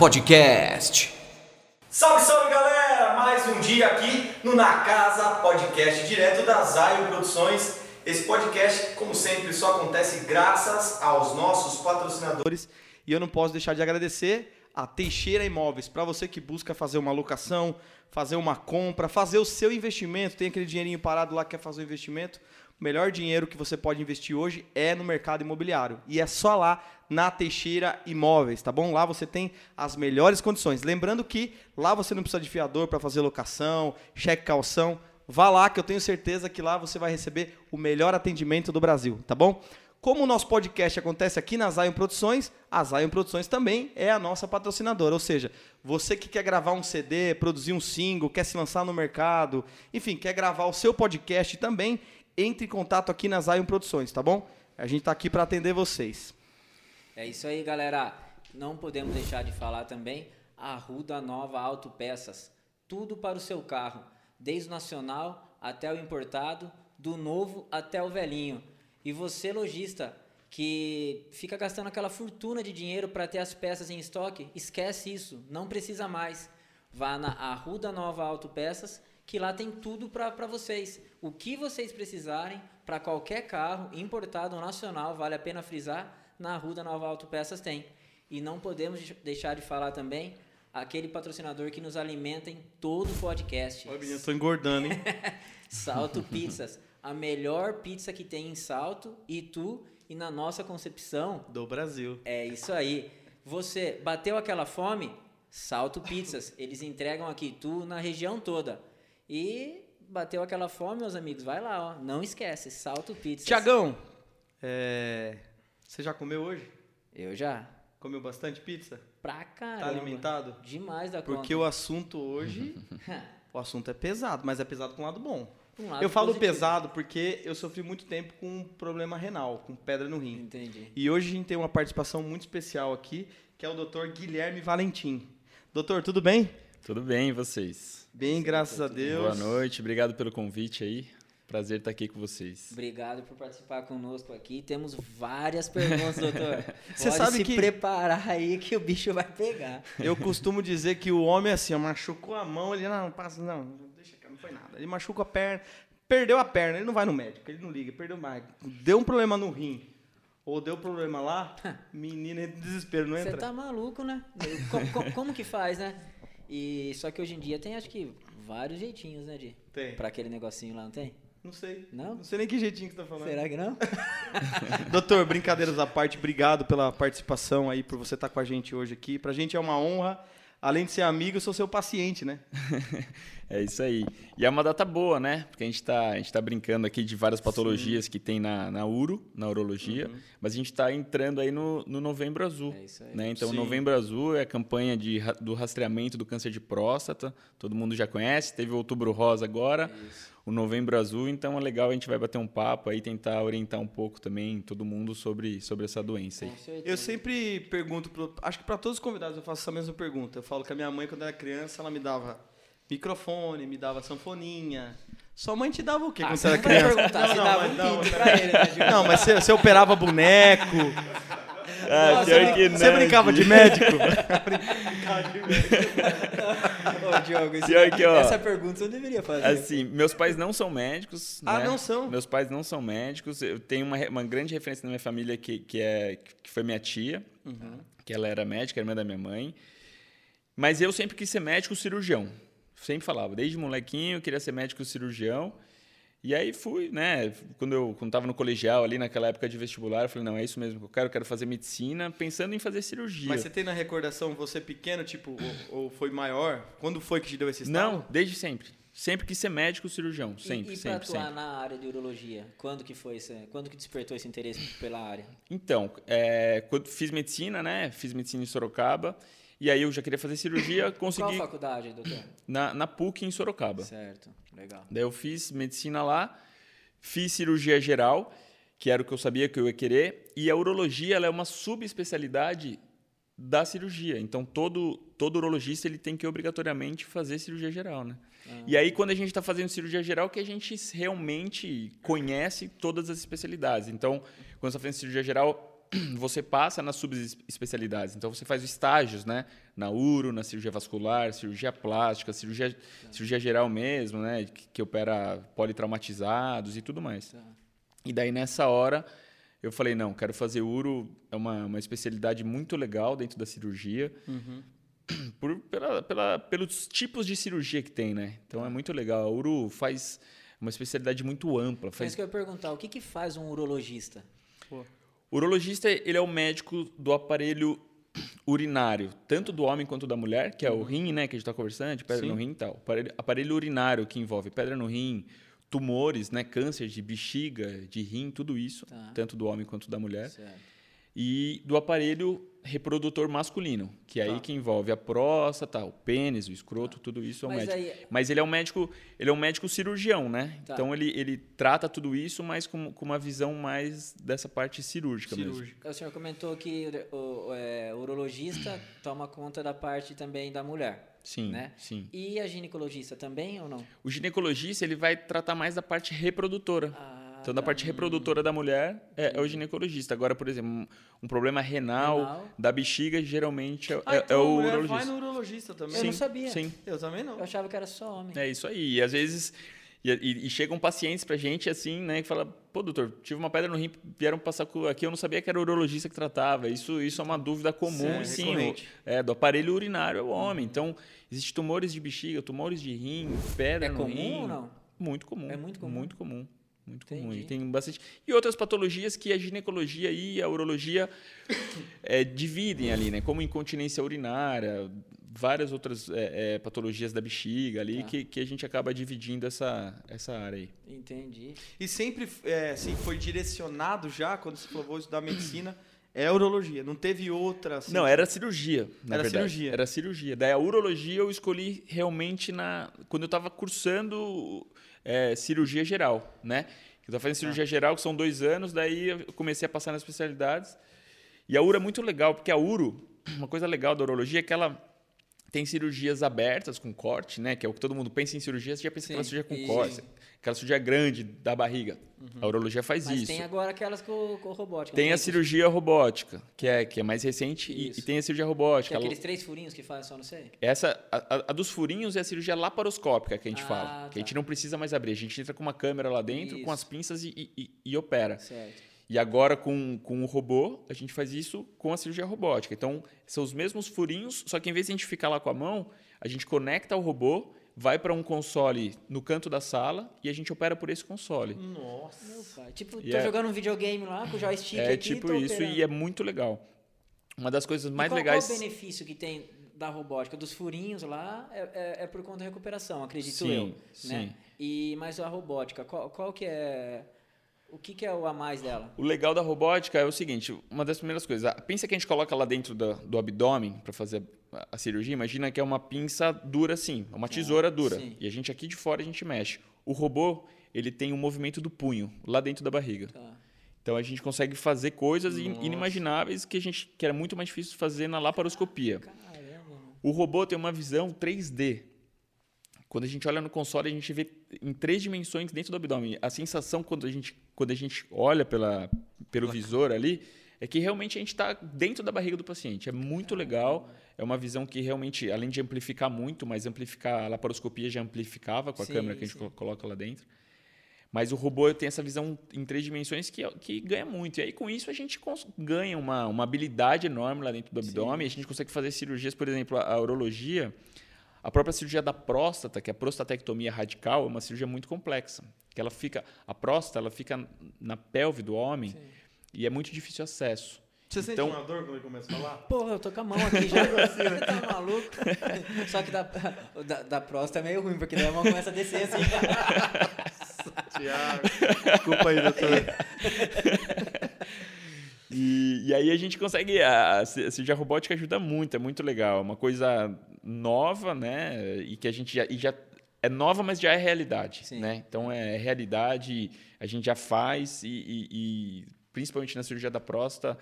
Podcast. Salve, salve galera! Mais um dia aqui no Na Casa Podcast, direto da Zaio Produções. Esse podcast, como sempre, só acontece graças aos nossos patrocinadores. E eu não posso deixar de agradecer a Teixeira Imóveis. Para você que busca fazer uma locação, fazer uma compra, fazer o seu investimento, tem aquele dinheirinho parado lá que quer fazer o investimento, o melhor dinheiro que você pode investir hoje é no mercado imobiliário. E é só lá na Teixeira Imóveis, tá bom? Lá você tem as melhores condições. Lembrando que lá você não precisa de fiador para fazer locação, cheque calção. Vá lá que eu tenho certeza que lá você vai receber o melhor atendimento do Brasil, tá bom? Como o nosso podcast acontece aqui na Zion Produções, a Zion Produções também é a nossa patrocinadora. Ou seja, você que quer gravar um CD, produzir um single, quer se lançar no mercado, enfim, quer gravar o seu podcast também, entre em contato aqui na Zion Produções, tá bom? A gente está aqui para atender vocês. É isso aí, galera. Não podemos deixar de falar também a Ruda Nova Autopeças. Tudo para o seu carro, desde o nacional até o importado, do novo até o velhinho. E você, lojista, que fica gastando aquela fortuna de dinheiro para ter as peças em estoque, esquece isso, não precisa mais. Vá na Arruda Nova Autopeças, que lá tem tudo para vocês. O que vocês precisarem para qualquer carro, importado ou nacional, vale a pena frisar, na Arruda Nova Autopeças tem. E não podemos deixar de falar também aquele patrocinador que nos alimenta em todo o podcast. Olha, eu tô engordando, hein? Salto Pizzas a melhor pizza que tem em Salto, Itu e na nossa concepção do Brasil. É isso aí. Você bateu aquela fome? Salto Pizzas. Eles entregam aqui Itu na região toda. E bateu aquela fome, meus amigos, vai lá, ó. Não esquece, Salto Pizzas. Tiagão, é... você já comeu hoje? Eu já. Comeu bastante pizza? Pra caramba. Tá alimentado? Demais da Porque conta. Porque o assunto hoje, o assunto é pesado, mas é pesado com o lado bom. Um lado eu falo positivo. pesado porque eu sofri muito tempo com um problema renal, com pedra no rim. Entendi. E hoje a gente tem uma participação muito especial aqui, que é o Dr. Guilherme Valentim. Doutor, tudo bem? Tudo bem, e vocês? Bem, graças a Deus. Boa noite, obrigado pelo convite aí. Prazer estar aqui com vocês. Obrigado por participar conosco aqui. Temos várias perguntas, doutor. Você Pode sabe se que- preparar aí que o bicho vai pegar. Eu costumo dizer que o homem, assim, ó, machucou a mão, ele não, passa, não, deixa cá, não foi nada. Ele machuca a perna, perdeu a perna, ele não vai no médico, ele não liga, perdeu mais. Deu um problema no rim, ou deu problema lá, menina, entra em desespero, não Você entra? tá maluco, né? Co- co- como que faz, né? E só que hoje em dia tem, acho que, vários jeitinhos, né, de Tem. Pra aquele negocinho lá, não tem? Não sei. Não? Não sei nem que jeitinho que você tá falando. Será que não? Doutor, brincadeiras à parte, obrigado pela participação aí, por você estar com a gente hoje aqui. Pra gente é uma honra. Além de ser amigo, eu sou seu paciente, né? É isso aí. E é uma data boa, né? Porque a gente está a gente tá brincando aqui de várias patologias que tem na, na uro, na urologia, mas a gente está entrando aí no, no Novembro Azul. É isso aí. Né? Então, Sim. Novembro Azul é a campanha de, do rastreamento do câncer de próstata. Todo mundo já conhece. Teve o Outubro Rosa agora. O Novembro Azul, então é legal, a gente vai bater um papo aí, tentar orientar um pouco também todo mundo sobre, sobre essa doença aí. Eu sempre pergunto, pro, acho que para todos os convidados eu faço essa mesma pergunta. Eu falo que a minha mãe, quando era criança, ela me dava microfone, me dava sanfoninha. Sua mãe te dava o quê Ah, quando você era não vai criança? perguntar se não, dava mas um não, pinto pra ele, né? Não, mas você, você operava boneco, Ah, Nossa, pior eu- você brincava de médico. Ô, Diogo, esse- Pior que, ó, essa pergunta você não deveria fazer. Assim, meus pais não são médicos. Ah, né? não são? Meus pais não são médicos. Eu tenho uma, uma grande referência na minha família que, que, é, que foi minha tia, que ela era médica, irmã da minha mãe. Mas eu sempre quis ser médico cirurgião. Sempre falava, desde molequinho eu queria ser médico cirurgião. E aí fui, né? Quando eu quando tava no colegial ali naquela época de vestibular, eu falei, não, é isso mesmo que eu quero, eu quero fazer medicina, pensando em fazer cirurgia. Mas você tem na recordação você pequeno, tipo, ou, ou foi maior? Quando foi que te deu esse estalo? Não, desde sempre. Sempre quis ser médico cirurgião, E- sempre, e, pra sempre, atuar sempre. na área de urologia, quando que foi esse, quando que despertou esse interesse pela área? Então, é, quando fiz medicina, né? Fiz medicina em Sorocaba. E aí eu já queria fazer cirurgia, Qual consegui faculdade, doutor? na, na PUC em Sorocaba. Certo, legal. Daí eu fiz medicina lá, fiz cirurgia geral, que era o que eu sabia que eu ia querer, e a urologia ela é uma subespecialidade da cirurgia. Então todo todo urologista ele tem que obrigatoriamente fazer cirurgia geral, né? E aí quando a gente está fazendo cirurgia geral que a gente realmente conhece todas as especialidades. Então quando você está fazendo cirurgia geral você passa nas subespecialidades. Então você faz estágios, né? Na uro, na cirurgia vascular, cirurgia plástica, cirurgia, cirurgia geral mesmo, né? Que, que opera politraumatizados e tudo mais. Tá. E daí nessa hora eu falei, não, quero fazer uro, é uma, uma especialidade muito legal dentro da cirurgia. Por, pela, pela, pelos tipos de cirurgia que tem, né? Então é muito legal. A uro faz uma especialidade muito ampla. Foi Faz isso que eu ia perguntar. O que, que faz um urologista? O urologista, ele é o médico do aparelho urinário, tanto do homem quanto da mulher, que é o rim, né, que a gente está conversando, de pedra Sim. no rim e tal. Aparelho, aparelho urinário, que envolve pedra no rim, tumores, né, câncer de bexiga, de rim, tudo isso, Tá. tanto do homem quanto da mulher. Certo. E do aparelho reprodutor masculino, que é Tá. aí que envolve a próstata, o pênis, o escroto, tudo isso é o Mas médico. aí- Mas ele é um médico, ele é um médico cirurgião, né? Tá. Então ele, ele trata tudo isso, mas com, com uma visão mais dessa parte cirúrgica, mesmo. Cirúrgico. O senhor comentou que o, o, é, o urologista toma conta da parte também da mulher, Sim, né? sim. E a ginecologista também ou não? O ginecologista ele vai tratar mais da parte reprodutora. Ah, então, da parte reprodutora da mulher é, é o ginecologista. Agora, por exemplo, um, problema renal, Renal. da bexiga, geralmente é, Ah, é- então é a o mulher urologista. vai no urologista também. Eu não sabia. Sim, Eu também não. Eu achava que era só homem. é isso aí. E às vezes. E, e- e chegam pacientes pra gente assim, né, que fala, pô, doutor, tive uma pedra no rim, vieram passar aqui, eu não sabia que era o urologista que tratava. Isso, isso é uma dúvida comum, Sim, recorrente. o- é, do aparelho urinário é o homem. Então, existem tumores de bexiga, tumores de rim, pedra É no comum rim. ou não? Muito comum. É muito comum? Muito comum. Muito comum. E tem bastante. E outras patologias que a ginecologia e a urologia eh, dividem ali, né? Como incontinência urinária, várias outras eh, eh, patologias da bexiga ali, Tá. que, que a gente acaba dividindo essa, essa área aí. Entendi. E sempre é, assim, foi direcionado já, quando você falou vou estudar medicina, é urologia. Não teve outra. Assim, Não, era cirurgia, na Era verdade. cirurgia. Era cirurgia. Daí a urologia eu escolhi realmente na quando eu estava cursando eh, cirurgia geral, né? Eu estava fazendo cirurgia geral, que são dois anos, daí eu comecei a passar nas especialidades. E a uro é muito legal, porque a uro, uma coisa legal da urologia é que ela tem cirurgias abertas com corte, né? Que é o que todo mundo pensa em cirurgia, você já pensa Sim, naquela cirurgia com isso. corte, aquela cirurgia grande da barriga. A urologia faz Mas isso. tem agora aquelas com, com robótica. Tem a cirurgia robótica, que é, que é mais recente, e, e tem a cirurgia robótica. é aqueles três furinhos que fazem só não sei? Essa, a, a- dos furinhos é a cirurgia laparoscópica que a gente Ah, fala. Que a tá. gente não precisa mais abrir. A gente entra com uma câmera lá dentro, com Isso. as pinças e, e- e- e opera. Certo. E agora, com, com o robô, a gente faz isso com a cirurgia robótica. Então, são os mesmos furinhos, só que em vez de a gente ficar lá com a mão, a gente conecta ao robô, vai para um console no canto da sala e a gente opera por esse console. Nossa. Meu pai. Tipo, E tô é- jogando um videogame lá com o joystick É aqui, tipo tô isso operando. e é muito legal. Uma das coisas mais e qual, legais. Qual o benefício que tem da robótica? Dos furinhos lá é, é- é por conta da recuperação, acredito Sim, eu. sim. Né? E, mas a robótica, qual, qual que é... O que, que é o a mais dela? O legal da robótica é o seguinte, uma das primeiras coisas, a pinça que a gente coloca lá dentro do, do abdômen para fazer a, a cirurgia, imagina que é uma pinça dura assim, uma tesoura dura. sim. E a gente aqui de fora a gente mexe. O robô, ele tem o movimento do punho lá dentro da barriga. Tá. Então a gente consegue fazer coisas Nossa. inimagináveis que a gente que era muito mais difícil fazer na laparoscopia. Caramba. O robô tem uma visão 3D. Quando a gente olha no console, a gente vê em três dimensões dentro do abdômen. A sensação quando a gente, quando a gente olha pela, pelo visor ali é que realmente a gente está dentro da barriga do paciente. É muito legal. É uma visão que realmente, além de amplificar muito, mas amplificar a laparoscopia já amplificava com a Sim, câmera que a gente sim. colo- coloca lá dentro. Mas o robô tem essa visão em três dimensões que, que ganha muito. E aí, com isso, a gente ganha uma, uma habilidade enorme lá dentro do abdômen. A gente consegue fazer cirurgias, por exemplo, a, a urologia. A própria cirurgia da próstata, que é a prostatectomia radical, é uma cirurgia muito complexa. Que ela fica, a próstata ela fica na pelve do homem e é muito difícil acesso. Você sente Então- uma dor quando ele começa a falar? Porra, eu tô com a mão aqui já. Você tá maluco? Só que da, da, da próstata é meio ruim, porque daí a mão começa a descer assim. Tiago. Desculpa aí, doutor. E, e aí a gente consegue. A, a cirurgia robótica ajuda muito, é muito legal. É uma coisa nova, né? E que a gente já. Já é nova, mas já é realidade. Sim. Né? Então é realidade, a gente já faz, e, e- e principalmente na cirurgia da próstata,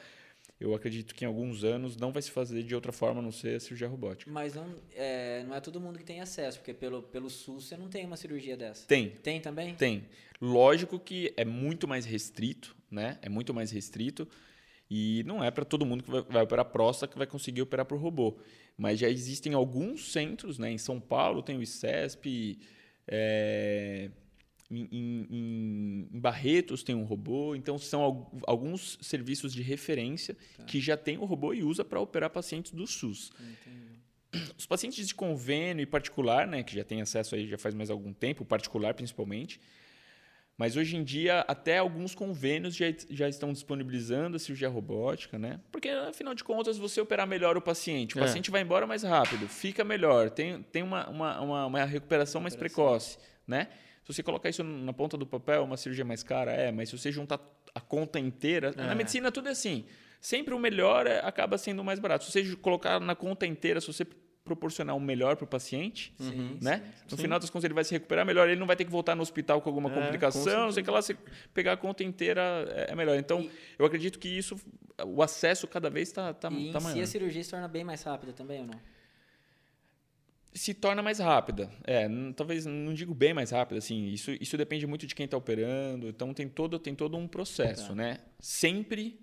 eu acredito que em alguns anos não vai se fazer de outra forma a não ser a cirurgia robótica. Mas não é, não é todo mundo que tem acesso, porque pelo, pelo SUS você não tem uma cirurgia dessa. Tem, Tem também? Tem. Lógico que é muito mais restrito, né? É muito mais restrito. E não é para todo mundo que vai, vai operar próstata que vai conseguir operar por robô. Mas já existem alguns centros, né? Em São Paulo tem o ICESP, é, em, em, em, Barretos tem um robô. Então, são alguns serviços de referência tá. que já tem o robô e usa para operar pacientes do SUS. Entendi. Os pacientes de convênio e particular, né, que já tem acesso aí já faz mais algum tempo, particular principalmente, mas hoje em dia, até alguns convênios já, já estão disponibilizando a cirurgia robótica, né? Porque, afinal de contas, você operar melhor o paciente. O é. paciente vai embora mais rápido, fica melhor, tem, tem uma, uma, uma, uma recuperação mais precoce, né? Se você colocar isso na ponta do papel, uma cirurgia mais cara, é, mas se você juntar a conta inteira. É. Na medicina, tudo é assim. Sempre o melhor é, acaba sendo o mais barato. Se você colocar na conta inteira, se você proporcionar o melhor para o paciente, sim, né? Sim, no sim. final das contas ele vai se recuperar melhor, ele não vai ter que voltar no hospital com alguma é, complicação, não sei que lá, se pegar a conta inteira é, é melhor. Então, e, eu acredito que isso, o acesso cada vez está tá, tá, e tá maior. E a cirurgia se torna bem mais rápida também ou não? Se torna mais rápida. É, talvez não digo bem mais rápida, assim, isso, isso depende muito de quem está operando, então tem todo, tem todo um processo, tá. né? Sempre,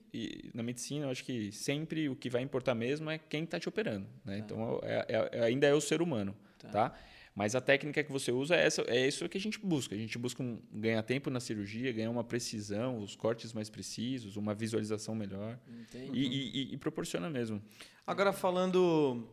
na medicina, eu acho que sempre o que vai importar mesmo é quem está te operando, né? Tá. Então é, é, é, ainda é o ser humano, tá. tá? Mas a técnica que você usa é, essa, é isso que a gente busca. A gente busca um, ganhar tempo na cirurgia, ganhar uma precisão, os cortes mais precisos, uma visualização melhor. E, e, e, proporciona mesmo. Agora, falando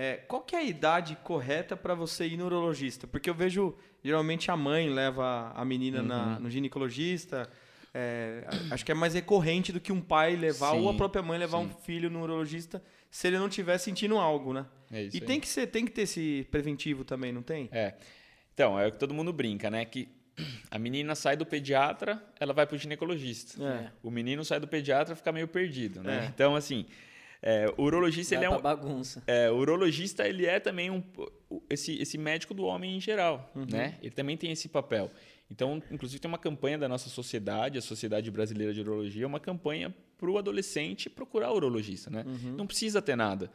é, qual que é a idade correta para você ir no urologista? Porque eu vejo, geralmente a mãe leva a menina uhum. na, no ginecologista. É, acho que é mais recorrente do que um pai levar sim, ou a própria mãe levar sim. um filho no urologista se ele não estiver sentindo algo, né? É isso e tem que, ser, tem que ter esse preventivo também, não tem? É. Então, é o que todo mundo brinca, né? Que a menina sai do pediatra, ela vai para o ginecologista. É. O menino sai do pediatra, fica meio perdido, né? É. Então, assim, é, o urologista Vai ele é um bagunça. É, o urologista ele é também um esse, esse médico do homem em geral, uhum. né? Ele também tem esse papel. Então, inclusive tem uma campanha da nossa sociedade, a Sociedade Brasileira de Urologia, uma campanha para o adolescente procurar o urologista, né? Uhum. Não precisa ter nada.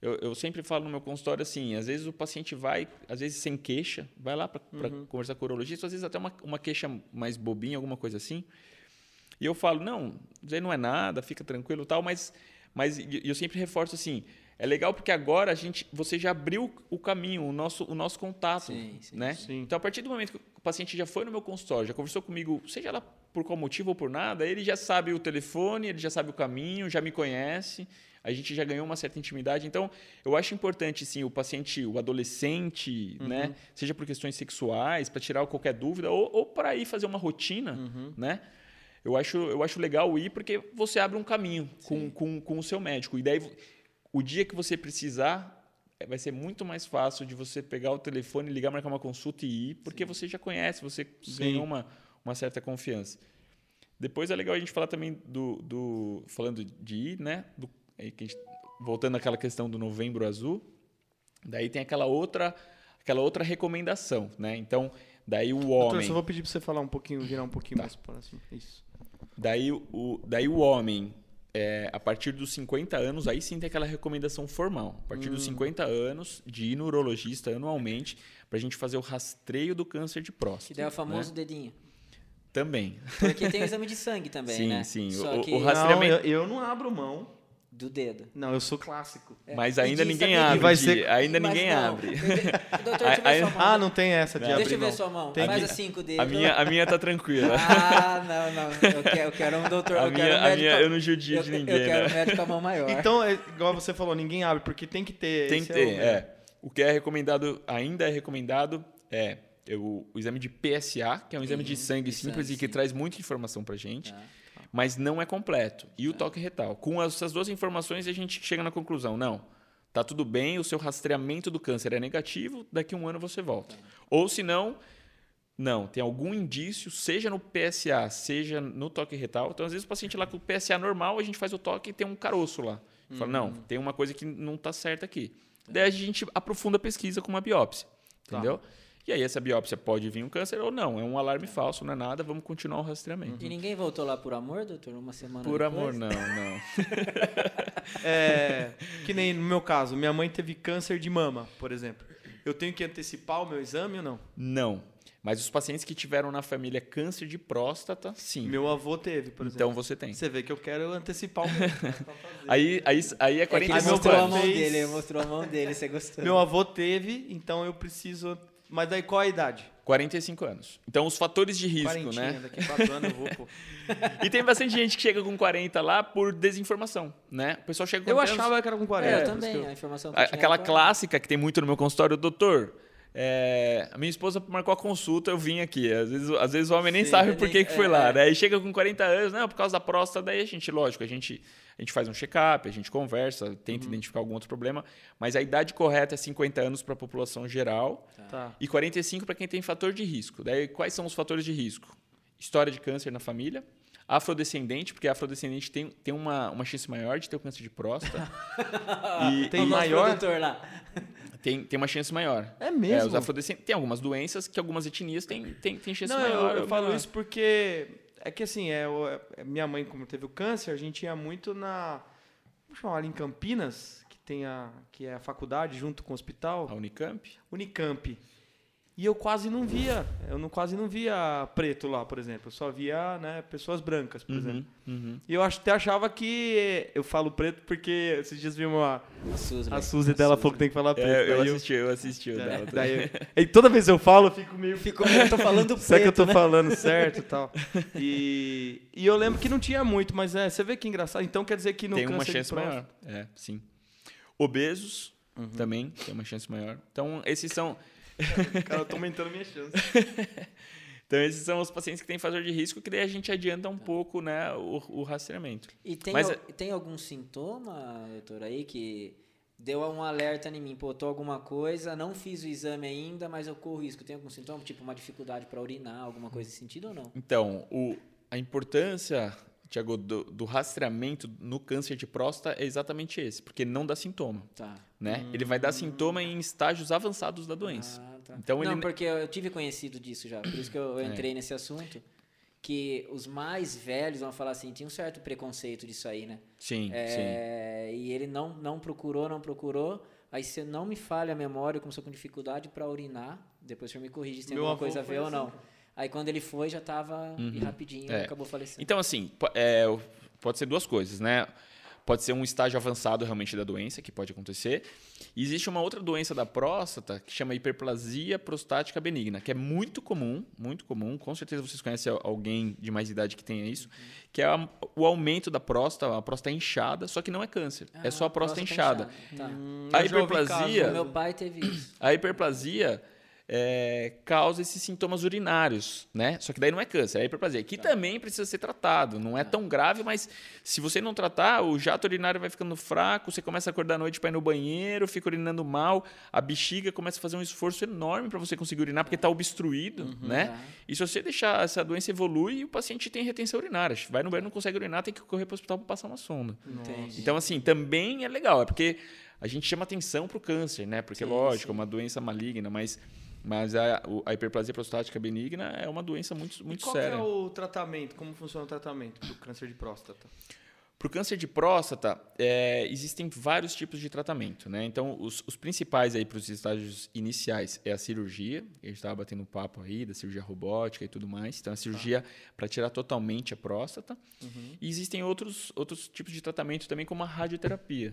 Eu, eu, sempre falo no meu consultório assim, às vezes o paciente vai, às vezes sem queixa, vai lá para uhum. conversar com o urologista, às vezes até uma, uma queixa mais bobinha, alguma coisa assim. E eu falo, não, isso não é nada, fica tranquilo tal, mas mas eu sempre reforço assim, é legal porque agora a gente, você já abriu o caminho, o nosso, o nosso contato, sim, sim, né? Sim. Então a partir do momento que o paciente já foi no meu consultório, já conversou comigo, seja lá por qual motivo ou por nada, ele já sabe o telefone, ele já sabe o caminho, já me conhece, a gente já ganhou uma certa intimidade. Então eu acho importante sim o paciente, o adolescente, uhum. né? Seja por questões sexuais, para tirar qualquer dúvida ou, ou para ir fazer uma rotina, uhum. né? Eu acho, eu acho legal ir porque você abre um caminho com, com, com o seu médico. E daí, o dia que você precisar, é, vai ser muito mais fácil de você pegar o telefone, ligar, marcar uma consulta e ir, porque Sim. você já conhece, você Sim. ganhou uma, uma certa confiança. Depois é legal a gente falar também do. do falando de ir, né? Do, gente, voltando àquela questão do novembro azul. Daí tem aquela outra, aquela outra recomendação, né? Então, daí o homem. Doutor, só vou pedir para você falar um pouquinho, virar um pouquinho tá. mais próximo. Isso. Daí o, daí o homem, é, a partir dos 50 anos, aí sim tem aquela recomendação formal. A partir hum. dos 50 anos, de ir no urologista anualmente, para a gente fazer o rastreio do câncer de próstata. Que daí é o famoso né? dedinho. Também. Porque tem o exame de sangue também, sim, né? Sim, sim. O, que... o rastreamento... Não, eu, eu não abro mão do dedo. Não, eu sou clássico. É. Mas ainda ninguém abre. Vai ser... Ainda Mas ninguém não. abre. Doutor, deixa eu ver sua mão. Ah, não tem essa de deixa abrir Deixa eu ver sua mão. Tem Faz que... assim com o dedo. A minha, a minha tá tranquila. Ah, não, não. Eu quero, eu quero um doutor. A eu minha, quero um médico. A minha, eu não judio de ninguém. Eu quero né? um médico com a mão maior. Então, é, igual você falou, ninguém abre, porque tem que ter. Tem que ter, é, é. O que é recomendado, ainda é recomendado, é o, o exame de PSA, que é um exame de sangue simples e que traz muita informação pra gente. Tá mas não é completo. E o toque retal. Com essas duas informações, a gente chega na conclusão: não, tá tudo bem, o seu rastreamento do câncer é negativo, daqui a um ano você volta. Ou se não, não, tem algum indício, seja no PSA, seja no toque retal. Então, às vezes, o paciente lá com o PSA normal, a gente faz o toque e tem um caroço lá. Uhum. Fala, não, uhum. tem uma coisa que não está certa aqui. Daí a gente aprofunda a pesquisa com uma biópsia. Tá. E aí essa biópsia pode vir um câncer ou não. É um alarme falso, não é nada, vamos continuar o rastreamento. E ninguém voltou lá por amor, doutor? Uma semana Por depois? amor, não, não. é, que nem no meu caso, minha mãe teve câncer de mama, por exemplo. Eu tenho que antecipar o meu exame ou não? Não. Mas os pacientes que tiveram na família câncer de próstata, sim. Meu avô teve, por exemplo. Então você tem. Você vê que eu quero antecipar o meu. Aí, aí, aí é É que ele 45 mostrou a anos. mão dele, ele mostrou a mão dele, você gostou. meu avô teve, então eu preciso. Mas daí qual a idade? 45 anos. Então os fatores de risco, Quarentinha, né? Daqui a quatro anos eu vou, pô. E tem bastante gente que chega com 40 lá por desinformação, né? O pessoal chega com Eu 40 anos- achava que era com 40. É, eu também, eu- a informação Aquela clássica que tem muito no meu consultório, doutor. É, a minha esposa marcou a consulta, eu vim aqui. Às vezes, às vezes o homem nem Sim, sabe por que, que foi é, lá. é. Daí chega com 40 anos, não, por causa da próstata, daí a gente, lógico, a gente, a gente faz um check-up, a gente conversa, tenta Uhum. identificar algum outro problema, mas a idade correta é 50 anos para a população geral Tá. e 45 para quem tem fator de risco. Daí quais são os fatores de risco? História de câncer na família, afrodescendente, porque afrodescendente tem, tem uma, uma chance maior de ter o câncer de próstata. e Tem o nosso maior? lá. Tem, tem uma chance maior. É mesmo? os afrodescendentes. Tem algumas doenças que algumas etnias têm, têm, têm chance Não, eu, maior. eu ou falo isso porque é que assim, é, é- minha mãe, como teve o câncer, a gente ia muito na. Vamos chamar ali em Campinas, que tem a, que é a faculdade junto com o hospital, A Unicamp. Unicamp. E eu quase não via, eu não, quase não via preto lá, por exemplo. Eu só via né, pessoas brancas, por exemplo. Uhum, uhum. E eu acho- até achava que. Eu falo preto porque esses dias vi uma. A Suzy. A velho. Suzy dela Suzy. falou que tem que falar preto. É, eu assisti, eu assisti o é, dela. daí eu- e toda vez que eu falo, eu fico meio Ficou, eu tô falando preto, Será que eu tô né? falando certo e tal? E, e eu lembro que não tinha muito, mas é, você vê que engraçado. Então quer dizer que no tem uma chance maior. É, sim. Obesos Uhum. também tem uma chance maior. Então, esses são. Cara, eu tô aumentando minha chance. Então, esses são os pacientes que têm fator de risco, que daí a gente adianta um Tá. pouco né, o, o rastreamento. E tem, Mas al- é- tem algum sintoma, doutor, aí que deu um alerta em mim, pô, tô alguma coisa, não fiz o exame ainda, mas eu corro risco. Tem algum sintoma, tipo uma dificuldade para urinar, alguma coisa nesse sentido ou não? Então, o, a importância, Tiago, do, do rastreamento no câncer de próstata é exatamente esse, porque não dá sintoma. Tá. Né? Ele vai dar sintoma em estágios avançados da doença. Ah, tá. Então, não, ele- porque eu tive conhecido disso já, por isso que eu eu entrei nesse assunto. Que os mais velhos, vão falar assim, tinha um certo preconceito disso aí, né? Sim, sim. É, E ele não, não procurou, não procurou. Aí se não me falha a memória, começou com dificuldade para urinar. Depois o senhor me corrige se tem Meu alguma coisa a ver ou assim, não. Aí quando ele foi, já tava e rapidinho, É. acabou falecendo. Então, assim, é, pode ser duas coisas, né? Pode ser um estágio avançado realmente da doença, que pode acontecer. E existe uma outra doença da próstata que chama hiperplasia prostática benigna, que é muito comum, muito comum. Com certeza vocês conhecem al- alguém de mais idade que tenha isso, que é a- o aumento da próstata, a próstata inchada, só que não é câncer, é só a próstata, inchada. Tá. A Eu já ouvi hiperplasia- meu pai teve isso. A hiperplasia é, causa esses sintomas urinários, né? Só que daí não é câncer, é hiperplasia, que também precisa ser tratado. Não é tão grave, mas se você não tratar, o jato urinário vai ficando fraco, você começa a acordar à noite para ir no banheiro, fica urinando mal, a bexiga começa a fazer um esforço enorme para você conseguir urinar, porque está obstruído, né? Tá. E se você deixar essa doença evoluir, o paciente tem retenção urinária. Vai no banheiro, não consegue urinar, tem que correr para o hospital para passar uma sonda. Entendi. Então, assim, também é legal, é porque a gente chama atenção para o câncer, né? Porque, Sim, lógico, é sim. uma doença maligna, mas, mas a, a hiperplasia prostática benigna é uma doença muito, E muito qual séria. que é o tratamento? Como funciona o tratamento do câncer de próstata? Para o câncer de próstata, é, existem vários tipos de tratamento, né? Então, os, os principais aí para os estágios iniciais é a cirurgia, que a gente estava batendo um papo aí, da cirurgia robótica e tudo mais. Então, a cirurgia para tirar totalmente a próstata. E existem outros, outros tipos de tratamento também, como a radioterapia.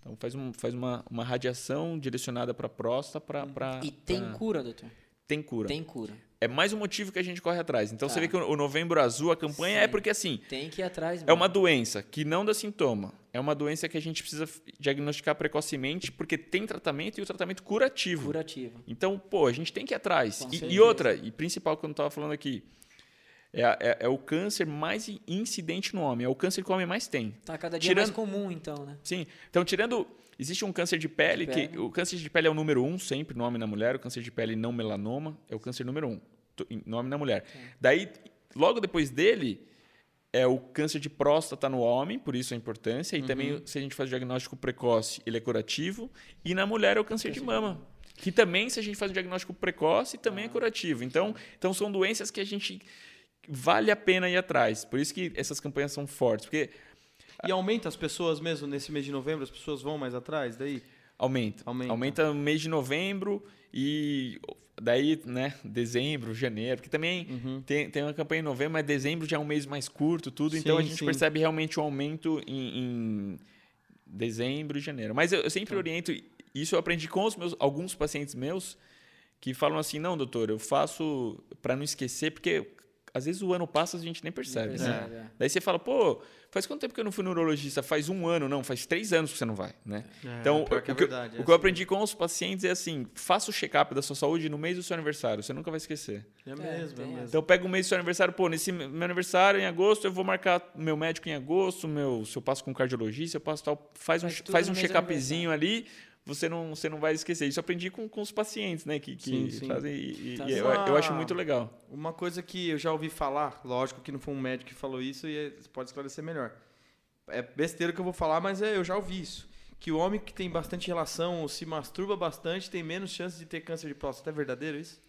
Então, faz, um, faz uma, uma radiação direcionada para a próstata para... E tem cura, doutor? Tem cura. Tem cura. É mais um motivo que a gente corre atrás. Então, Tá. você vê que o Novembro Azul, a campanha Sim. é porque, assim, Tem que ir atrás é mesmo. uma doença que não dá sintoma. É uma doença que a gente precisa diagnosticar precocemente porque tem tratamento e o tratamento curativo. Curativo. Então, pô, a gente tem que ir atrás. E- E, outra, e principal que eu não estava falando aqui, é, é- é o câncer mais incidente no homem. É o câncer que o homem mais tem. Tá cada dia Tirando- mais comum, então, né? Sim. Então, tirando. Existe um câncer de pele, De que pele. o câncer de pele é o número um sempre no homem e na mulher. O câncer de pele não melanoma é o câncer número um no homem e na mulher. Daí, logo depois dele, é o câncer de próstata no homem, por isso a importância. E também, se a gente faz o diagnóstico precoce, ele é curativo. E na mulher é o câncer de mama. Que também, se a gente faz o diagnóstico precoce, também é curativo. Então, então, são doenças que a gente vale a pena ir atrás. Por isso que essas campanhas são fortes. Porque E aumenta as pessoas mesmo nesse mês de novembro? As pessoas vão mais atrás daí? Aumenta. Aumenta. Aumenta no mês de novembro e daí, né, dezembro, janeiro, porque também Uhum. tem, tem uma campanha em novembro, mas dezembro já é um mês mais curto, tudo, então a Sim, gente sim. percebe realmente um aumento em, em dezembro e janeiro. Mas eu, eu Tá. sempre oriento, isso eu aprendi com os meus, alguns pacientes meus que falam assim, não, doutor, eu faço para não esquecer, porque às vezes o ano passa e a gente nem percebe, né? Percebe, é. Daí você fala, pô, faz quanto tempo que eu não fui no urologista? Faz um ano, não, faz três anos que você não vai, né? É, então, pior o, que é que eu- verdade, é o que eu assim. aprendi com os pacientes é assim, faça o check-up da sua saúde no mês do seu aniversário, você nunca vai esquecer. É mesmo, é mesmo. Então, pega o mês do seu aniversário, pô, nesse meu aniversário, em agosto, eu vou marcar meu médico em agosto, meu, se eu passo com cardiologista, eu passo tal, faz um, Faz um check-upzinho ali, você não, você não vai esquecer. Isso eu aprendi com, com os pacientes, né, que, que Sim, sim. fazem, e, Tá e eu, eu acho muito legal. Uma coisa que eu já ouvi falar, lógico que não foi um médico que falou isso e é- pode esclarecer melhor. É besteira que eu vou falar, mas é, eu já ouvi isso. Que o homem que tem bastante relação ou se masturba bastante tem menos chance de ter câncer de próstata. É verdadeiro isso?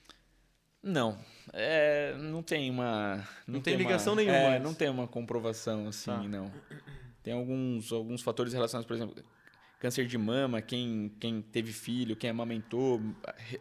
Não, é, não tem uma... Não tem uma- ligação nenhuma, É, não tem uma comprovação assim, Tá. não. Tem alguns, alguns fatores relacionados, por exemplo, câncer de mama, quem, quem teve filho, quem amamentou,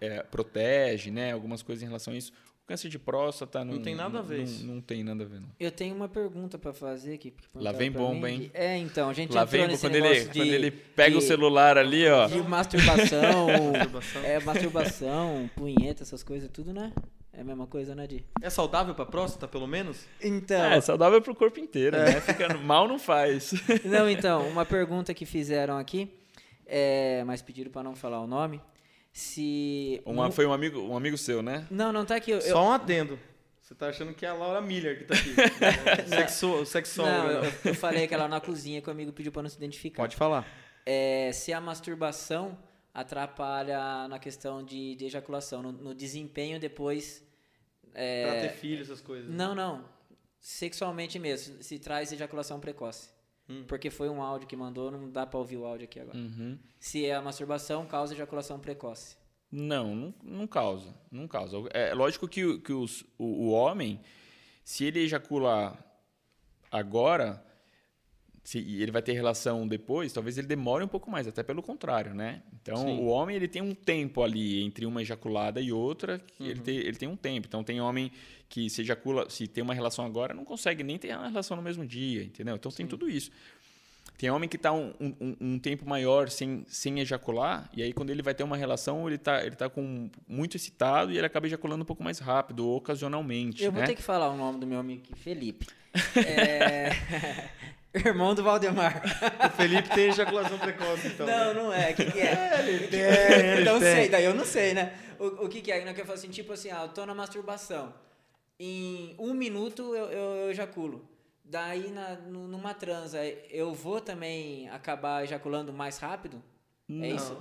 é, protege, né? Algumas coisas em relação a isso. O câncer de próstata não, Não tem nada a ver Não, não tem nada a ver, não. Eu tenho uma pergunta pra fazer aqui. Lá vem bomba, mim, hein? que- É, então, a gente Lá vem nesse quando ele, negócio quando de- ele pega o de- celular ali, ó. De masturbação, Masturbação. é, masturbação, punheta, essas coisas, tudo, né? É a mesma coisa, né, Di? É saudável pra próstata, pelo menos? Então, É, saudável pro corpo inteiro, né? Fica, mal não faz. não, então, uma pergunta que fizeram aqui, é, mas pediram pra não falar o nome. Se. Uma, foi um amigo, um amigo seu, né? Não, não tá aqui. Eu, eu- Só um adendo. Você tá achando que é a Laura Miller que tá aqui. Sexo, sexóloga. não, não. eu, eu falei que ela na cozinha que o amigo pediu pra não se identificar. Pode falar. É, se a masturbação atrapalha na questão de, de ejaculação, no, no desempenho depois. é, Pra ter filho, essas coisas. Não, não. Sexualmente mesmo, se traz ejaculação precoce. Hum. Porque foi um áudio que mandou, não dá pra ouvir o áudio aqui agora. Uhum. Se a masturbação causa ejaculação precoce. Não, não, não causa. Não causa. É lógico que, o- que os- o, o homem, se ele ejacular agora, se ele vai ter relação depois, talvez ele demore um pouco mais, até pelo contrário, né? Então, Sim. o homem ele tem um tempo ali entre uma ejaculada e outra, que ele, tem, ele tem um tempo. Então, tem homem que se ejacula, se tem uma relação agora, não consegue nem ter uma relação no mesmo dia, entendeu? Então, tem tudo isso. Tem homem que está um, um, um tempo maior sem, sem ejacular, e aí quando ele vai ter uma relação, ele está ele tá com muito excitado e ele acaba ejaculando um pouco mais rápido, ocasionalmente. Eu vou né? ter que falar o nome do meu amigo aqui, Felipe. É... Irmão do Valdemar. O Felipe tem ejaculação precoce, então. não, né? não é. O que, que é? Ele tem, ele não tem. sei, daí eu não sei, né? O, o que, que é? Não, que eu falo assim, tipo assim, ah, eu tô na masturbação. Em um minuto eu, eu, eu ejaculo. Daí, na, nu- numa transa, eu vou também acabar ejaculando mais rápido? É isso?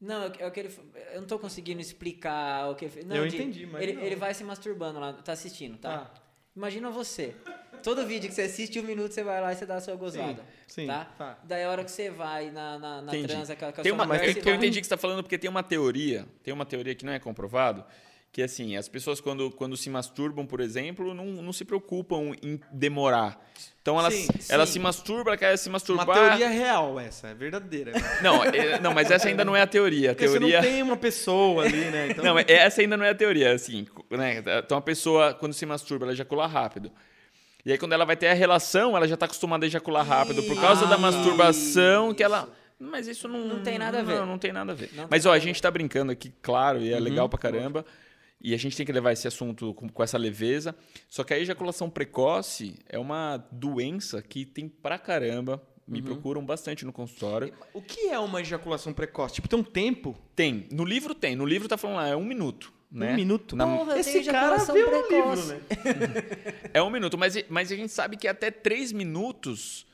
Não, eu, eu, quero- eu não tô conseguindo explicar o que... Não, Eu Di, entendi, mas Ele, não. ele vai se masturbando lá, tá assistindo, tá? Tá. Imagina você. Todo vídeo que você assiste, um minuto você vai lá e você dá a sua gozada. sim, tá? tá. Daí a hora que você vai na, na, na transa com a, com Tem uma, mulher, eu, você eu um- entendi que você está falando porque tem uma teoria, tem uma teoria que não é comprovado, que assim, as pessoas quando, quando se masturbam, por exemplo, não, não se preocupam em demorar. Então elas, Sim, elas sim. se masturbam, ela quer se Uma masturbar. teoria real essa, é verdadeira. Não, é- não, mas essa ainda não é a teoria. A Porque teoria você não tem uma pessoa ali, né? Então, Não, essa ainda não é a teoria, assim, né? Então a pessoa, quando se masturba, ela ejacula rápido. E aí quando ela vai ter a relação, ela já está acostumada a ejacular rápido por causa da Isso. masturbação que ela... Mas isso não... Não tem nada a ver. Não, não tem nada a ver. Não Mas ó, a gente está brincando aqui, claro, e é Uhum, legal pra caramba. E a gente tem que levar esse assunto com, com essa leveza. Só que a ejaculação precoce é uma doença que tem pra caramba. Me Uhum. procuram bastante no consultório. O que é uma ejaculação precoce? Tipo, tem um tempo? Tem. No livro tem. No livro tá falando lá, é um minuto. Né? Um minuto? Na- Porra, eu Esse cara viu precoce. livro, né? É um minuto, mas, mas a gente sabe que até três minutos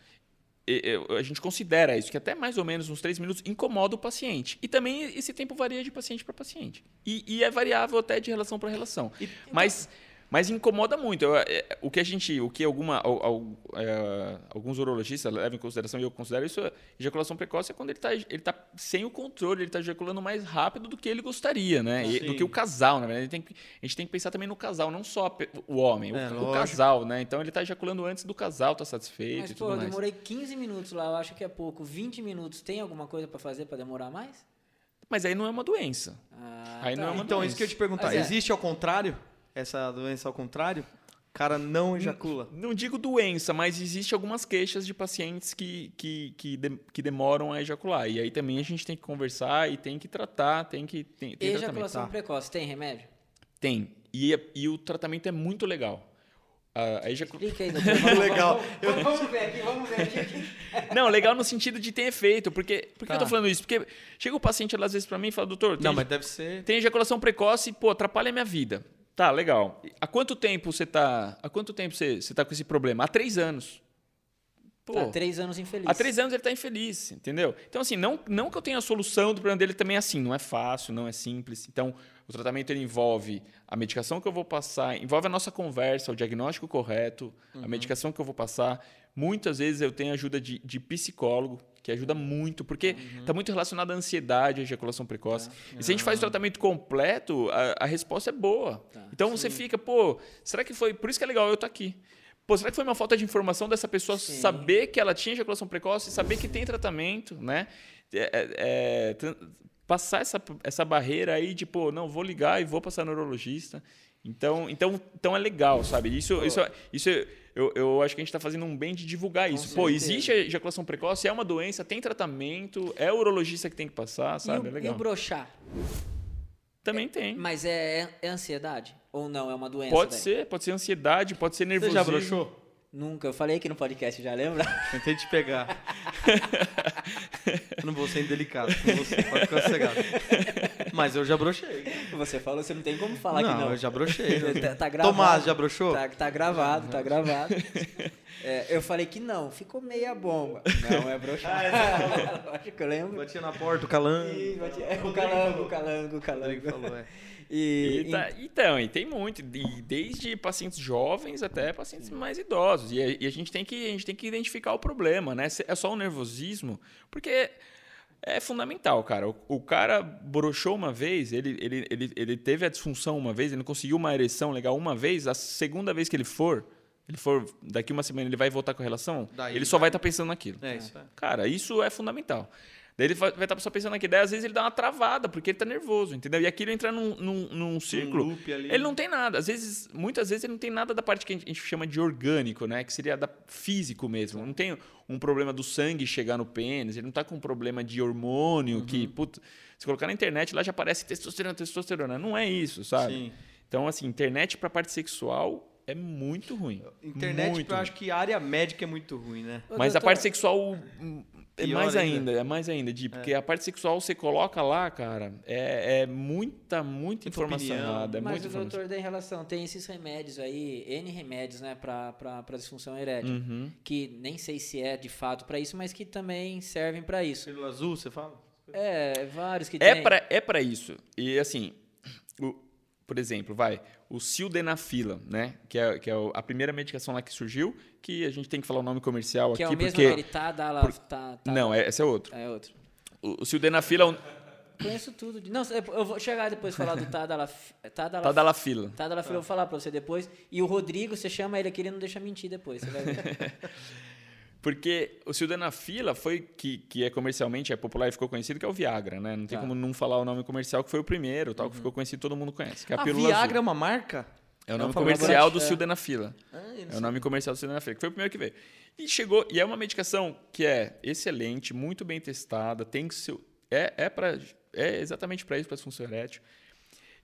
a gente considera isso, que até mais ou menos uns três minutos incomoda o paciente. E também esse tempo varia de paciente para paciente. E, e é variável até de relação para relação. E- Mas, Mas incomoda muito. Eu, é, o que a gente, o que alguma, al- al- é, alguns urologistas levam em consideração, e eu considero isso, é ejaculação precoce é quando ele está ele tá sem o controle, ele está ejaculando mais rápido do que ele gostaria, né? E- do que o casal, na verdade. Tem a gente tem que pensar também no casal, não só o homem, É, o, o casal, né? Então ele está ejaculando antes do casal, tá satisfeito Mas, e pô, tudo eu mais. demorei 15 minutos lá, eu acho que é pouco. 20 minutos, tem alguma coisa pra fazer pra demorar mais? Mas aí não é uma doença. Ah, Aí não é uma Então, doença. isso que eu ia te perguntar. É. Existe ao contrário? Essa doença ao contrário? O cara não ejacula. Não digo doença, mas existe algumas queixas de pacientes que, que, que, de- que demoram a ejacular. E aí também a gente tem que conversar e tem que tratar, tem que tem, tem. Ejaculação tá. precoce, tem remédio? Tem. E, e o tratamento é muito legal. A, a ejacu- Explica aí, doutor. Vamos- Legal. Vamos, vamos, vamos ver aqui, vamos ver aqui. Não, legal no sentido de ter efeito. Porque, por que Tá. eu tô falando isso? Porque chega o paciente às vezes pra mim e fala, doutor, tem, Não, mas deve ser. tem ejaculação precoce, pô, atrapalha a minha vida. Tá, legal. Há quanto tempo você tá. Há quanto tempo você, você tá com esse problema? Há três anos. Pô, Tá, três anos infeliz. Há três anos ele está infeliz, entendeu? Então, assim, não, não que eu tenha a solução do problema dele também é assim, não é fácil, não é simples. Então, o tratamento ele envolve a medicação que eu vou passar, envolve a nossa conversa, o diagnóstico correto, a medicação que eu vou passar. Muitas vezes eu tenho ajuda de, de psicólogo, que ajuda muito, porque está muito relacionado à ansiedade, à ejaculação precoce. E se a gente faz o tratamento completo, a, a resposta é boa. então você fica, pô, será que foi. Por isso que é legal eu estar aqui. Pô, será que foi uma falta de informação dessa pessoa Sim. saber que ela tinha ejaculação precoce, saber que tem tratamento, né? É, é, é, passar essa, essa barreira aí de, pô, não, vou ligar e vou passar no neurologista. Então, então, então é legal, sabe? Isso, isso, isso eu, eu acho que a gente está fazendo um bem de divulgar isso. Pô, certeza. existe a ejaculação precoce, é uma doença, tem tratamento, é o urologista que tem que passar, E sabe? o, é e legal. o brochar? Também tem. Mas é, é ansiedade? Ou não? É uma doença? Pode daí? ser, pode ser ansiedade, pode ser Você nervosismo. já broxou? Nunca. Eu falei aqui no podcast, já lembra? Tentei te pegar. eu não vou ser indelicado com você, pode ficar sossegado. Mas eu já brochei. Você falou, você não tem como falar não, que não. eu já brochei. Tá, tá gravado. Tomás, já broxou? Tá, tá gravado, tá gravado. É, eu falei que não, ficou meia bomba. Não, é broxar. Lógico que eu lembro. Batia na porta, o calango. Ih, bati- é, o calango, o calango, o calango. falou, é. E, E tá- então, e tem muito, e desde pacientes jovens até pacientes mais idosos. E a, e a gente tem que a gente tem que identificar o problema, né? É só o nervosismo, porque é fundamental, cara. O, o cara broxou uma vez, ele, ele, ele, ele teve a disfunção uma vez, ele não conseguiu uma ereção legal uma vez, a segunda vez que ele for, ele for daqui uma semana ele vai voltar com a relação, Daí ele só vai. estar pensando naquilo. É isso, é. Cara, isso é fundamental. Daí ele vai estar só pensando aqui. Daí às vezes ele dá uma travada, porque ele tá nervoso, entendeu? E aquilo entra num, num, num círculo. loop ali. Ele não tem nada. Às vezes, muitas vezes ele não tem nada da parte que a gente- a chama de orgânico, né? Que seria da físico mesmo. Não tem um problema do sangue chegar no pênis, ele não tá com um problema de hormônio que, Uhum. puta, se colocar na internet lá já aparece testosterona, testosterona. Não é isso, sabe? Sim. Então, assim, internet pra parte sexual é muito ruim. Internet, muito eu ruim. acho que a área médica é muito ruim, né? Mas a doutor, parte sexual hum, é mais ainda. ainda. é mais ainda, Di, porque a parte sexual você coloca lá, cara, é, é muita, muita Muita informação opinião. É Mas muita o informação. doutor, daí em relação, tem esses remédios aí, N remédios, né, pra, pra, pra disfunção erétil, Uhum. que nem sei se é de fato pra isso, mas que também servem pra isso. Pílula azul, você fala? É, vários que É tem. pra, é pra isso. E assim, o- por exemplo, vai, o sildenafila, né? Que é, que é o- a primeira medicação lá que surgiu, que a gente tem que falar o nome comercial Que é aqui, o mesmo, porque. ele tá, dá lá, por- tá, tá- Não, é, esse é outro. É outro. O, o sildenafila é Conheço tudo. de- Não, eu vou chegar depois falar do Tadalaf... Tadalaf... tadalafila. Tadalafila, eu vou falar pra você depois. E o Rodrigo, você chama ele aqui, ele não deixa mentir depois, você vai ver. Porque o sildenafila foi que, que é comercialmente é popular e ficou conhecido que é o Viagra, né? Não tem Tá. como não falar o nome comercial que foi o primeiro, tal que ficou conhecido todo mundo conhece, que é a A pílula Viagra é azul. uma marca? É o é nome um comercial do fabricante, é. sildenafila. Ah, não É o nome comercial do sildenafila, que foi o primeiro que veio. E chegou, e é uma medicação que é excelente, muito bem testada, tem que ser, é é para é exatamente para isso, para erétil.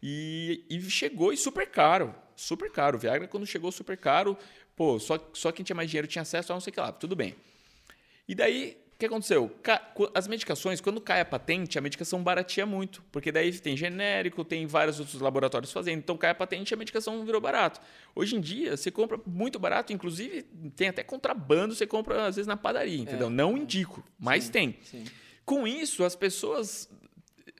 E, e chegou e super caro, super caro. O Viagra quando chegou super caro, pô, só só quem tinha mais dinheiro tinha acesso a não sei o que lá, tudo bem. E daí, o que aconteceu? As medicações, quando cai a patente, a medicação barateia muito. Porque daí tem genérico, tem vários outros laboratórios fazendo. Então cai a patente e a medicação virou barato. Hoje em dia, você compra muito barato, inclusive tem até contrabando, você compra às vezes na padaria, entendeu? Não indico, mas Sim, tem. Sim. Com isso, as pessoas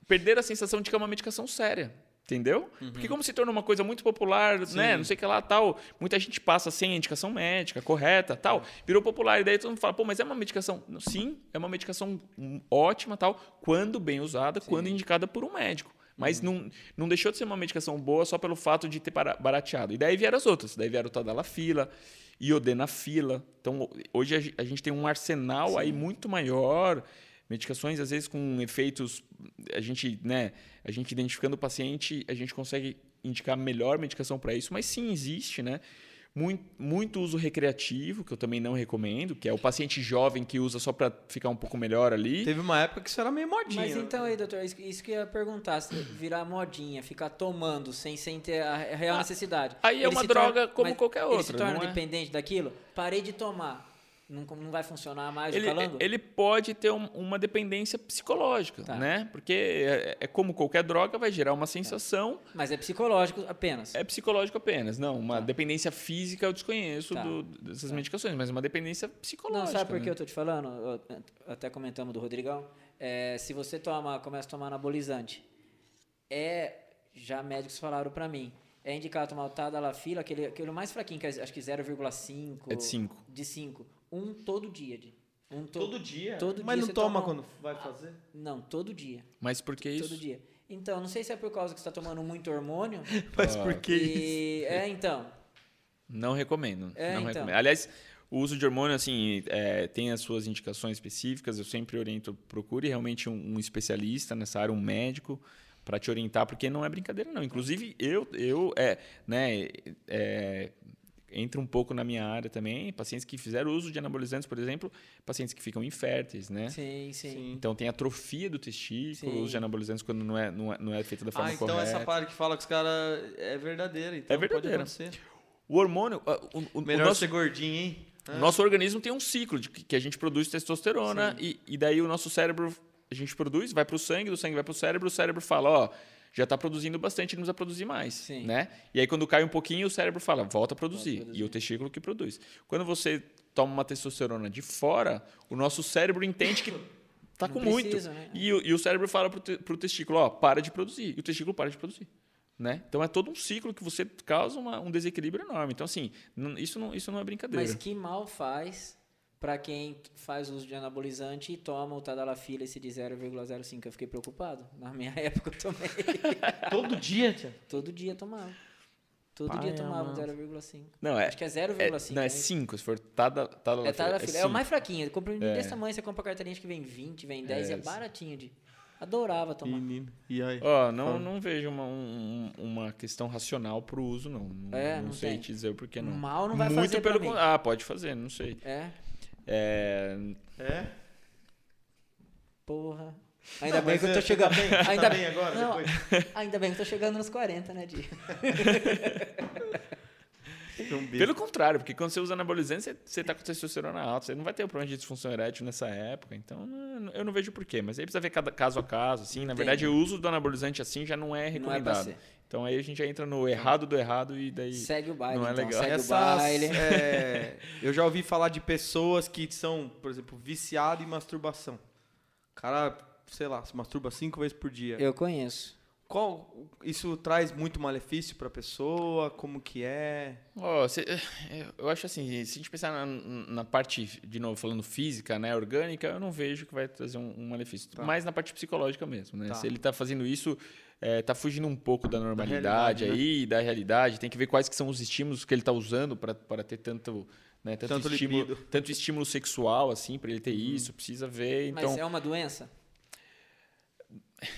perderam a sensação de que é uma medicação séria. Entendeu? Porque como se tornou uma coisa muito popular, né? Não sei o que lá, tal. Muita gente passa sem a indicação médica correta, tal. Virou popular. E daí todo mundo fala, pô, mas é uma medicação... Sim, é uma medicação ótima, tal. Quando bem usada, quando indicada por um médico. Mas não, não deixou de ser uma medicação boa só pelo fato de ter bara- barateado. E daí vieram as outras. Daí vieram o Tadalafila, Iodenafila. Então, hoje a ge- a gente tem um arsenal aí muito maior medicações às vezes com efeitos a gente né a gente identificando o paciente a gente consegue indicar a melhor medicação para isso mas sim existe né muito, muito uso recreativo que eu também não recomendo que é o paciente jovem que usa só para ficar um pouco melhor ali Teve uma época que isso era meio modinha. Mas né? então aí, doutor, isso, isso que eu ia perguntar, se virar modinha, ficar tomando sem, sem ter a real necessidade. aí é Ele uma se droga torna- como mas qualquer Ele se outra, torna não é? dependente daquilo? Parei de tomar. Não, não vai funcionar mais ele, o calango? ele pode ter um- uma dependência psicológica, Tá. né? Porque é, é como qualquer droga, vai gerar uma sensação, Mas é psicológico apenas. é psicológico apenas. Não, uma Tá. dependência física eu desconheço Tá. do- dessas medicações, mas uma dependência psicológica. Não, sabe por que né? eu tô te falando? Até comentamos do Rodrigão. É, se você toma, começa a tomar anabolizante, é, já médicos falaram pra mim, é indicado tomar o Tadalafila, aquele, aquele mais fraquinho, que é, acho que 0,5. É de 5. De 5. Um todo dia, de. Um to- Todo dia? Todo Mas dia não toma toma quando vai fazer? Não, todo dia. Mas por que isso? Todo dia. Então, não sei se é por causa que você está tomando muito hormônio. Mas Ah. por que isso? e, é, então. Não recomendo. É, não então. recomendo. Aliás, o uso de hormônio, assim, é, tem as suas indicações específicas. Eu sempre oriento, procure realmente um, um especialista nessa área, um médico, para te orientar, porque não é brincadeira, não. Inclusive, eu, eu é, né, é, entra um pouco na minha área também, pacientes que fizeram uso de anabolizantes, por exemplo, pacientes que ficam inférteis, né? Sim, sim. Então tem atrofia do testículo, Sim. o uso de anabolizantes quando não é, não é, não é feito da forma Ah, então correta. essa parte que fala que os caras é verdadeira. Então É verdadeira. Pode acontecer. O hormônio, ah, o, o- o Melhor nosso- ser gordinho, hein? O nosso organismo tem um ciclo de que a gente produz testosterona e, e daí o nosso cérebro a gente produz, vai para o sangue, do sangue vai para o cérebro, o cérebro fala, ó, já está produzindo bastante, não precisa produzir mais, Sim. né? E aí quando cai um pouquinho, o cérebro fala, volta a produzir, produzir. e o testículo que produz. Quando você toma uma testosterona de fora, o nosso cérebro entende que tá Não com muito. precisa, né? E, o- e o cérebro fala pro, te, pro testículo, ó, para de produzir. E o testículo para de produzir. Né? Então é todo um ciclo que você causa uma- um desequilíbrio enorme. Então, assim, isso, não, isso não é brincadeira. Mas que mal faz para quem faz uso de anabolizante e toma o Tadalafila esse de 0,05? Eu fiquei preocupado. Na minha época eu tomei. Todo dia, tia. Todo dia tomava. Todo Pai dia tomava amado. 0,5. Não, é, Acho que é é, 0,5. não, é né? 5. Se for tada, tada É. É, o mais fraquinho. Compra um É. desse tamanho, você compra carteirinha que vem 20, vem 10, é, É, baratinho de. Adorava tomar. Menino. E aí? Ó, não, Fala. não vejo uma, um- uma questão racional pro uso, não. Não, É, não não sei tem. te dizer o porquê, não. Mal não vai Muito fazer pelo mim. con- Ah, pode fazer, não sei. É, É, É? porra. Ainda Não, bem que eu tô é, chegando. Tá bem, tá ainda bem agora, Não, depois? ainda bem que eu tô chegando nos 40, né, Di? Um. Pelo contrário, porque quando você usa anabolizante, você, você tá com testosterona alta. Você não vai ter o problema de disfunção erétil nessa época. Então, não- eu não vejo porquê. Mas aí precisa ver cada caso a caso. Assim. Na Entendi. verdade, o uso do anabolizante assim já não é Não é recomendado. Então aí a gente já entra no errado do errado e daí. Segue o baile, não é então. legal. Segue o Essas, baile. é, eu já ouvi falar de pessoas que são, por exemplo, viciadas em masturbação. O cara, sei lá, se masturba cinco vezes por dia. Eu conheço. Qual, isso traz muito malefício pra pessoa? Como que é? Eh, eu acho assim, se a gente pensar na, na parte, de novo, falando física, né, orgânica, eu não vejo que vai trazer um, um malefício. Tá. Mais na parte psicológica mesmo, né? Tá. Se ele está fazendo isso, está fugindo um pouco da normalidade né? aí, da realidade. Tem que ver quais que são os estímulos que ele está usando para ter tanto, né, tanto, Tanto estímulo, libido. tanto estímulo sexual, assim, para ele ter isso. Precisa ver, então... Mas é uma doença?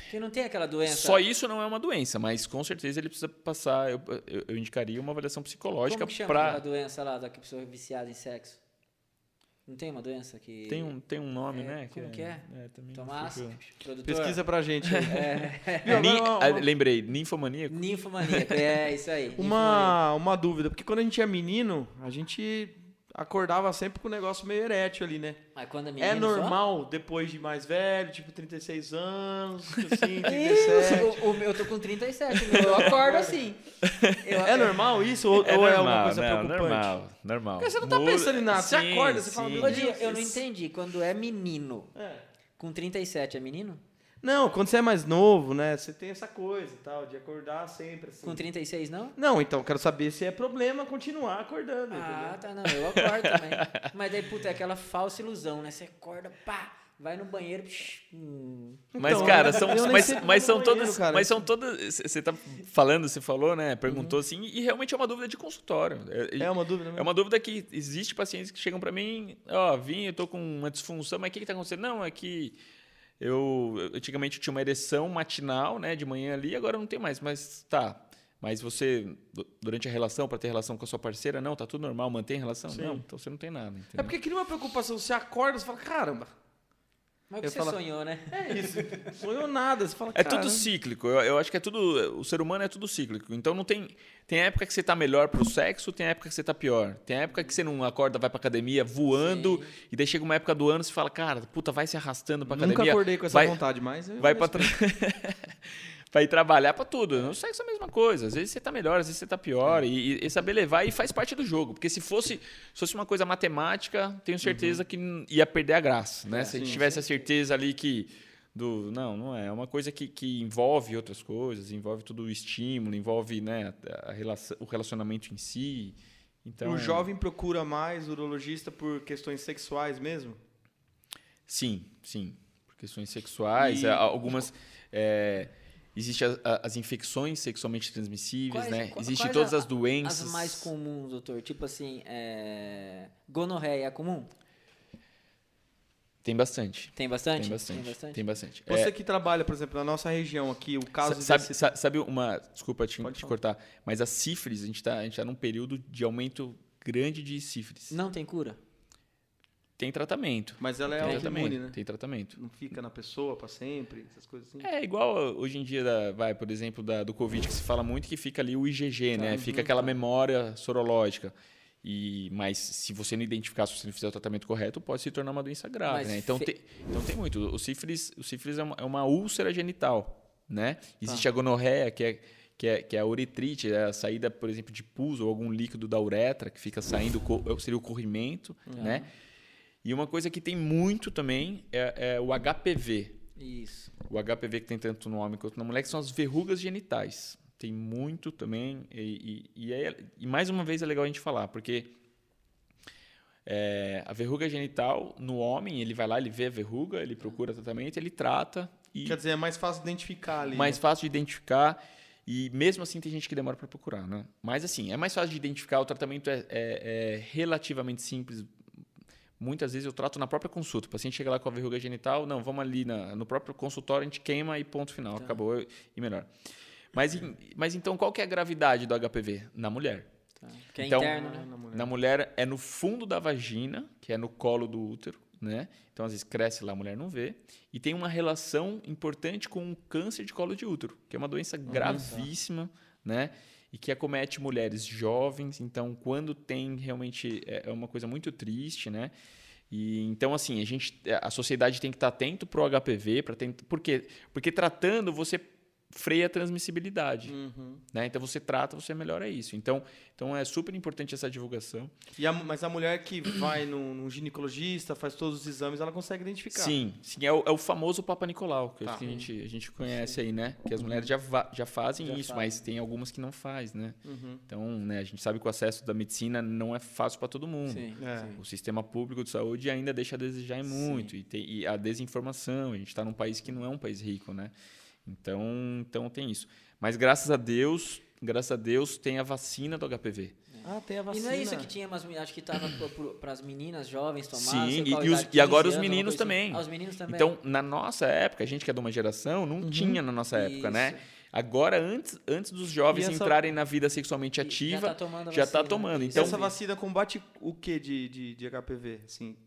Que não tem aquela doença. Só isso não é uma doença, mas com certeza ele precisa passar. Eu, eu, eu indicaria uma avaliação psicológica Como que chama para. aquela doença lá da pessoa é viciada em sexo? Não tem uma doença que. Tem um, tem um nome, É, né? como que é? também Tomás, produtor. Pesquisa pra gente. É, Nin- não, ah, não. Lembrei, ninfomaníaco? ninfomaníaco. É, isso aí. Uma, uma dúvida, porque quando a gente é menino, a gente acordava sempre com o negócio meio erétil ali, né? Mas quando é é menino só? normal depois de mais velho, tipo 36 anos, assim, Isso, 37. o, o meu, eu tô com 37, meu, eu acordo assim. Eu- É normal isso ou ou é, uma coisa não, preocupante? normal, normal. Porque você não tá Muda- pensando em nada, você Sim, acorda, você fala, sim. meu Ô, Deus, eu não entendi. Quando é menino, É. com 37 é menino? Não, quando você é mais novo, né? Você tem essa coisa e tal, de acordar sempre assim. Com 36, não? Não, então, quero saber se é problema continuar acordando. Ah, entendeu? tá, não. Eu acordo também. Mas daí, puta, é aquela falsa ilusão, né? Você acorda, pá, vai no banheiro. psh, hum. Mas, Então, cara, eu são, mas, mas são banheiro, todas. cara. Mas são todas. Você tá falando, você falou, né? Uhum. Perguntou assim, e realmente é uma dúvida de consultório. É, É uma dúvida, né? é uma dúvida que existe pacientes que chegam pra mim, ó, vim, eu tô com uma disfunção, mas o que, que tá acontecendo? Não, é que eu antigamente eu tinha uma ereção matinal, né, de manhã ali, agora eu não tenho mais, mas tá. Mas você, du- durante a relação, pra ter relação com a sua parceira, não, tá tudo normal, mantém relação? Sim. Não, então você não tem nada. É entendeu? porque cria uma preocupação. Você acorda, você fala, caramba, Mas o que Eu você falo- sonhou, né? é isso. Sonhou nada. Você fala, É caramba. tudo cíclico. Eu, eu acho que é tudo. O ser humano é tudo cíclico. Então não tem. Tem época que você tá melhor pro sexo, tem época que você tá pior. Tem época que você não acorda, vai pra academia voando, Sim. e daí chega uma época do ano e você fala, cara, puta, vai se arrastando pra Nunca academia. acordei com essa vai, vontade, mas... eu Vai pra, respeito. tra... pra ir trabalhar pra tudo. No sexo é a mesma coisa. Às vezes você tá melhor, às vezes você tá pior. E, e saber levar e faz parte do jogo. Porque se fosse, se fosse uma coisa matemática, tenho certeza que n- ia perder a graça. Né? se a gente tivesse a certeza ali que. Do, não, não é. É uma coisa que, que envolve outras coisas, envolve todo o estímulo, envolve né, a relação, o relacionamento em si. Então, O jovem procura mais urologista por questões sexuais mesmo? Sim, sim. Por questões sexuais, E- é, algumas. É, Existem as, as infecções sexualmente transmissíveis, Quais- né? Existem todas a- as doenças. As mais comuns, doutor. Tipo assim, é... gonorreia é comum? Tem bastante. Tem bastante? Tem bastante. Tem bastante? Tem bastante. Você É, que trabalha, por exemplo, na nossa região aqui, o caso sa- sabe, desse... sa- sabe uma. Desculpa te, Pode te cortar, mas a sífilis, a gente está a gente tá num período de aumento grande de sífilis. Não tem cura? Tem tratamento. Mas ela é tem autoimune, né? Tem tratamento. Não fica na pessoa pra sempre, essas coisas assim. É igual hoje em dia, da, vai, por exemplo, da, do Covid, que se fala muito que fica ali o IgG, Tá, né? uhum, Fica aquela memória sorológica. E, mas se você não identificar, se você não fizer o tratamento correto, pode se tornar uma doença grave, Mas né? Então, fe- tem, então tem muito. O sífilis, o sífilis é, uma, é uma úlcera genital, né? Tá. Existe a gonorreia, que é, que, é, que é a uretrite, é a saída, por exemplo, de pus ou algum líquido da uretra que fica saindo, co- seria o corrimento, Tá. né? E uma coisa que tem muito também é, é o HPV, Isso. o HPV que tem tanto no homem quanto na mulher, que são as verrugas genitais. Tem muito também. E, e, e, é- e mais uma vez é legal a gente falar, porque é, a verruga genital no homem, ele vai lá, ele vê a verruga, ele procura tratamento, ele trata e Quer dizer, é mais fácil identificar ali. mais né? fácil de identificar. E mesmo assim tem gente que demora para procurar, né? Mas assim, é mais fácil de identificar, o tratamento é, é- é relativamente simples. Muitas vezes eu trato na própria consulta. O paciente chega lá com a verruga genital, não, vamos ali na- no próprio consultório, a gente queima e ponto final, acabou e melhor. Mas, mas então qual que é a gravidade do HPV? Na mulher. Tá. Que é Então- interno, né? na mulher. Na mulher é no fundo da vagina, que é no colo do útero, né? Então às vezes cresce lá, a mulher não vê. E tem uma relação importante com o câncer de colo de útero, que é uma doença gravíssima, né? E que acomete mulheres jovens. Então quando tem realmente é é uma coisa muito triste, né? E então assim a gente, a sociedade tem que estar atento pro HPV, para por quê? Porque tratando você freia a transmissibilidade, Uhum. né? Então você trata, você melhora isso. Então, então é super importante essa divulgação. E a- mas a mulher que vai num, num ginecologista, faz todos os exames, ela consegue identificar. Sim, sim é o, é o famoso Papa Nicolau, que, Tá. a gente, a gente conhece aí, né? Que as mulheres já, va- já fazem Já isso, fazem. mas tem algumas que não faz, né? Uhum. Então, né, a gente sabe que o acesso da medicina não é fácil para todo mundo. Sim, É. sim. O sistema público de saúde ainda deixa a desejar muito. E, tem, e a desinformação, a gente está num país que não é um país rico, né? Então, então tem isso. Mas graças a Deus, graças a Deus, tem a vacina do HPV. Ah, tem a E vacina. não é isso que tinha, mas acho que tava para as meninas jovens tomar. Sim, e- e os- e agora 15 os meninos assim. também. Ah, os meninos também. Então, na nossa época, a gente que é de uma geração, não tinha na nossa época, né? Isso. Agora, antes, antes dos jovens E essa- entrarem na vida sexualmente E ativa, já tá tomando a já tá vacina. tomando. Isso. E Então, essa vacina combate o que de, de, de HPV? Assim,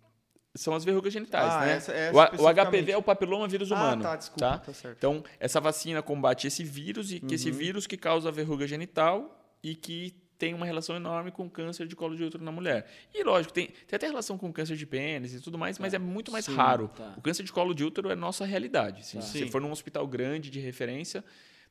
são as verrugas genitais, Ah, né? essa- essa o. HPV é o papiloma vírus humano. Ah, tá, desculpa, tá? tá certo. Então, essa vacina combate esse vírus, e que Uhum. esse vírus que causa a verruga genital e que tem uma relação enorme com câncer de colo de útero na mulher. E lógico, tem, tem até relação com câncer de pênis e tudo mais, mas é muito mais Sim, raro. tá. O câncer de colo de útero é nossa realidade. Se Tá. você for num hospital grande de referência,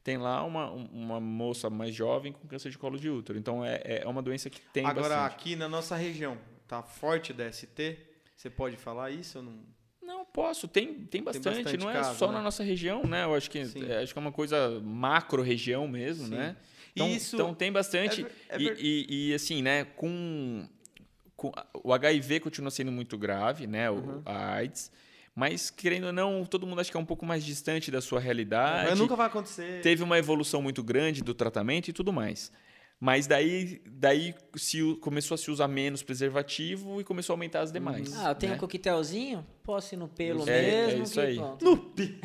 tem lá uma, um- uma moça mais jovem com câncer de colo de útero. Então é, é uma doença que tem Agora, bastante. aqui na nossa região, tá forte DST? Você pode falar isso ou não? Não, Posso, tem, tem bastante, bastante não é caso, só né? na nossa região, né? Eu acho que, Sim. é, acho que é uma coisa macro região mesmo, Sim. né? E Então, isso então tem bastante. é ver- é e, ver- e- e, assim, né, com, com- o HIV continua sendo muito grave, né? O, Uhum. A AIDS. Mas, querendo ou não, todo mundo acha que é um pouco mais distante da sua realidade. Mas nunca vai acontecer. Teve uma evolução muito grande do tratamento e tudo mais. Mas daí, daí se, começou a se usar menos preservativo e começou a aumentar as demais. Ah, eu tenho né? um coquetelzinho, posso ir no pelo É, é mesmo. isso que aí. pronto. No pi-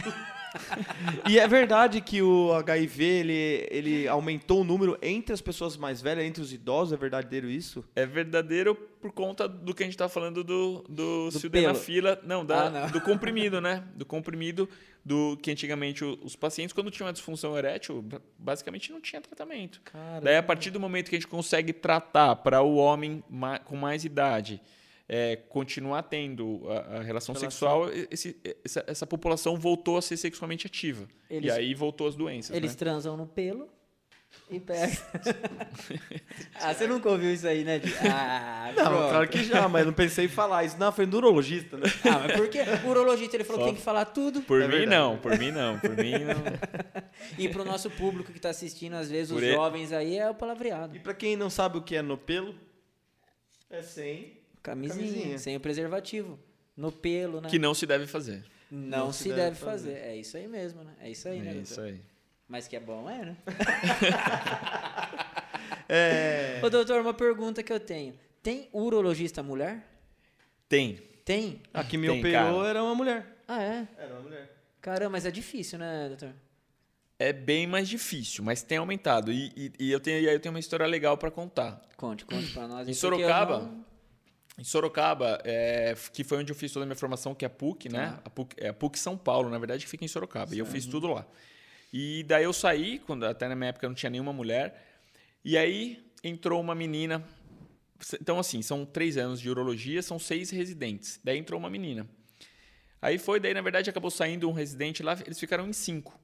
e é verdade que o HIV ele, ele aumentou o número entre as pessoas mais velhas, entre os idosos, é verdadeiro isso? É verdadeiro por conta do que a gente tá falando do, do, Do sildenafila. Não, da, Ah, não. do comprimido, né? Do comprimido do que antigamente os pacientes, quando tinham uma disfunção erétil, ba- basicamente não tinha tratamento. Daí, a partir do momento que a gente consegue tratar para o homem com mais idade é, continuar tendo a, a relação, Relação. sexual, esse- essa, essa população voltou a ser sexualmente ativa. Eles- e aí voltou as doenças. Eles né? transam no pelo e pegam. ah, você nunca ouviu isso aí, né? Ah, Não, pronto. claro que já, mas não pensei em falar isso. Não, foi no urologista, né? Ah, mas por quê? O urologista ele falou Só- que tem que falar tudo. Por É mim, verdade. não. Por mim, não. Por mim, não. E pro nosso público que tá assistindo, às vezes, Por os e- jovens aí, é o palavreado. E pra quem não sabe o que é no pelo, é sem. Camisinha, Camisinha. sem o preservativo. No pelo, né? Que não se deve fazer. Não, se, deve, fazer. É isso aí mesmo, né? É isso aí, né? É isso aí. Mas que é bom, é, né? É. Ô, doutor, uma pergunta que eu tenho. Tem urologista mulher? Tem. Tem? A que me Tem, operou cara. era uma mulher. Ah, é? Era uma mulher. Caramba, mas é difícil, né, doutor? É bem mais difícil, mas tem aumentado. E, e- e eu, tenho, e aí eu tenho uma história legal para contar. Conte, conte pra nós. Em Sorocaba, não- Em Sorocaba, é, que foi onde eu fiz toda a minha formação, que é a PUC, né? A PUC, é a PUC São Paulo, na verdade, que fica em Sorocaba. E eu fiz tudo lá. E daí eu saí, quando até na minha época não tinha nenhuma mulher. E aí entrou uma menina. Então, assim, são três anos de urologia, são seis residentes. Daí entrou uma menina. Aí foi, daí na verdade acabou saindo um residente lá, eles ficaram em cinco.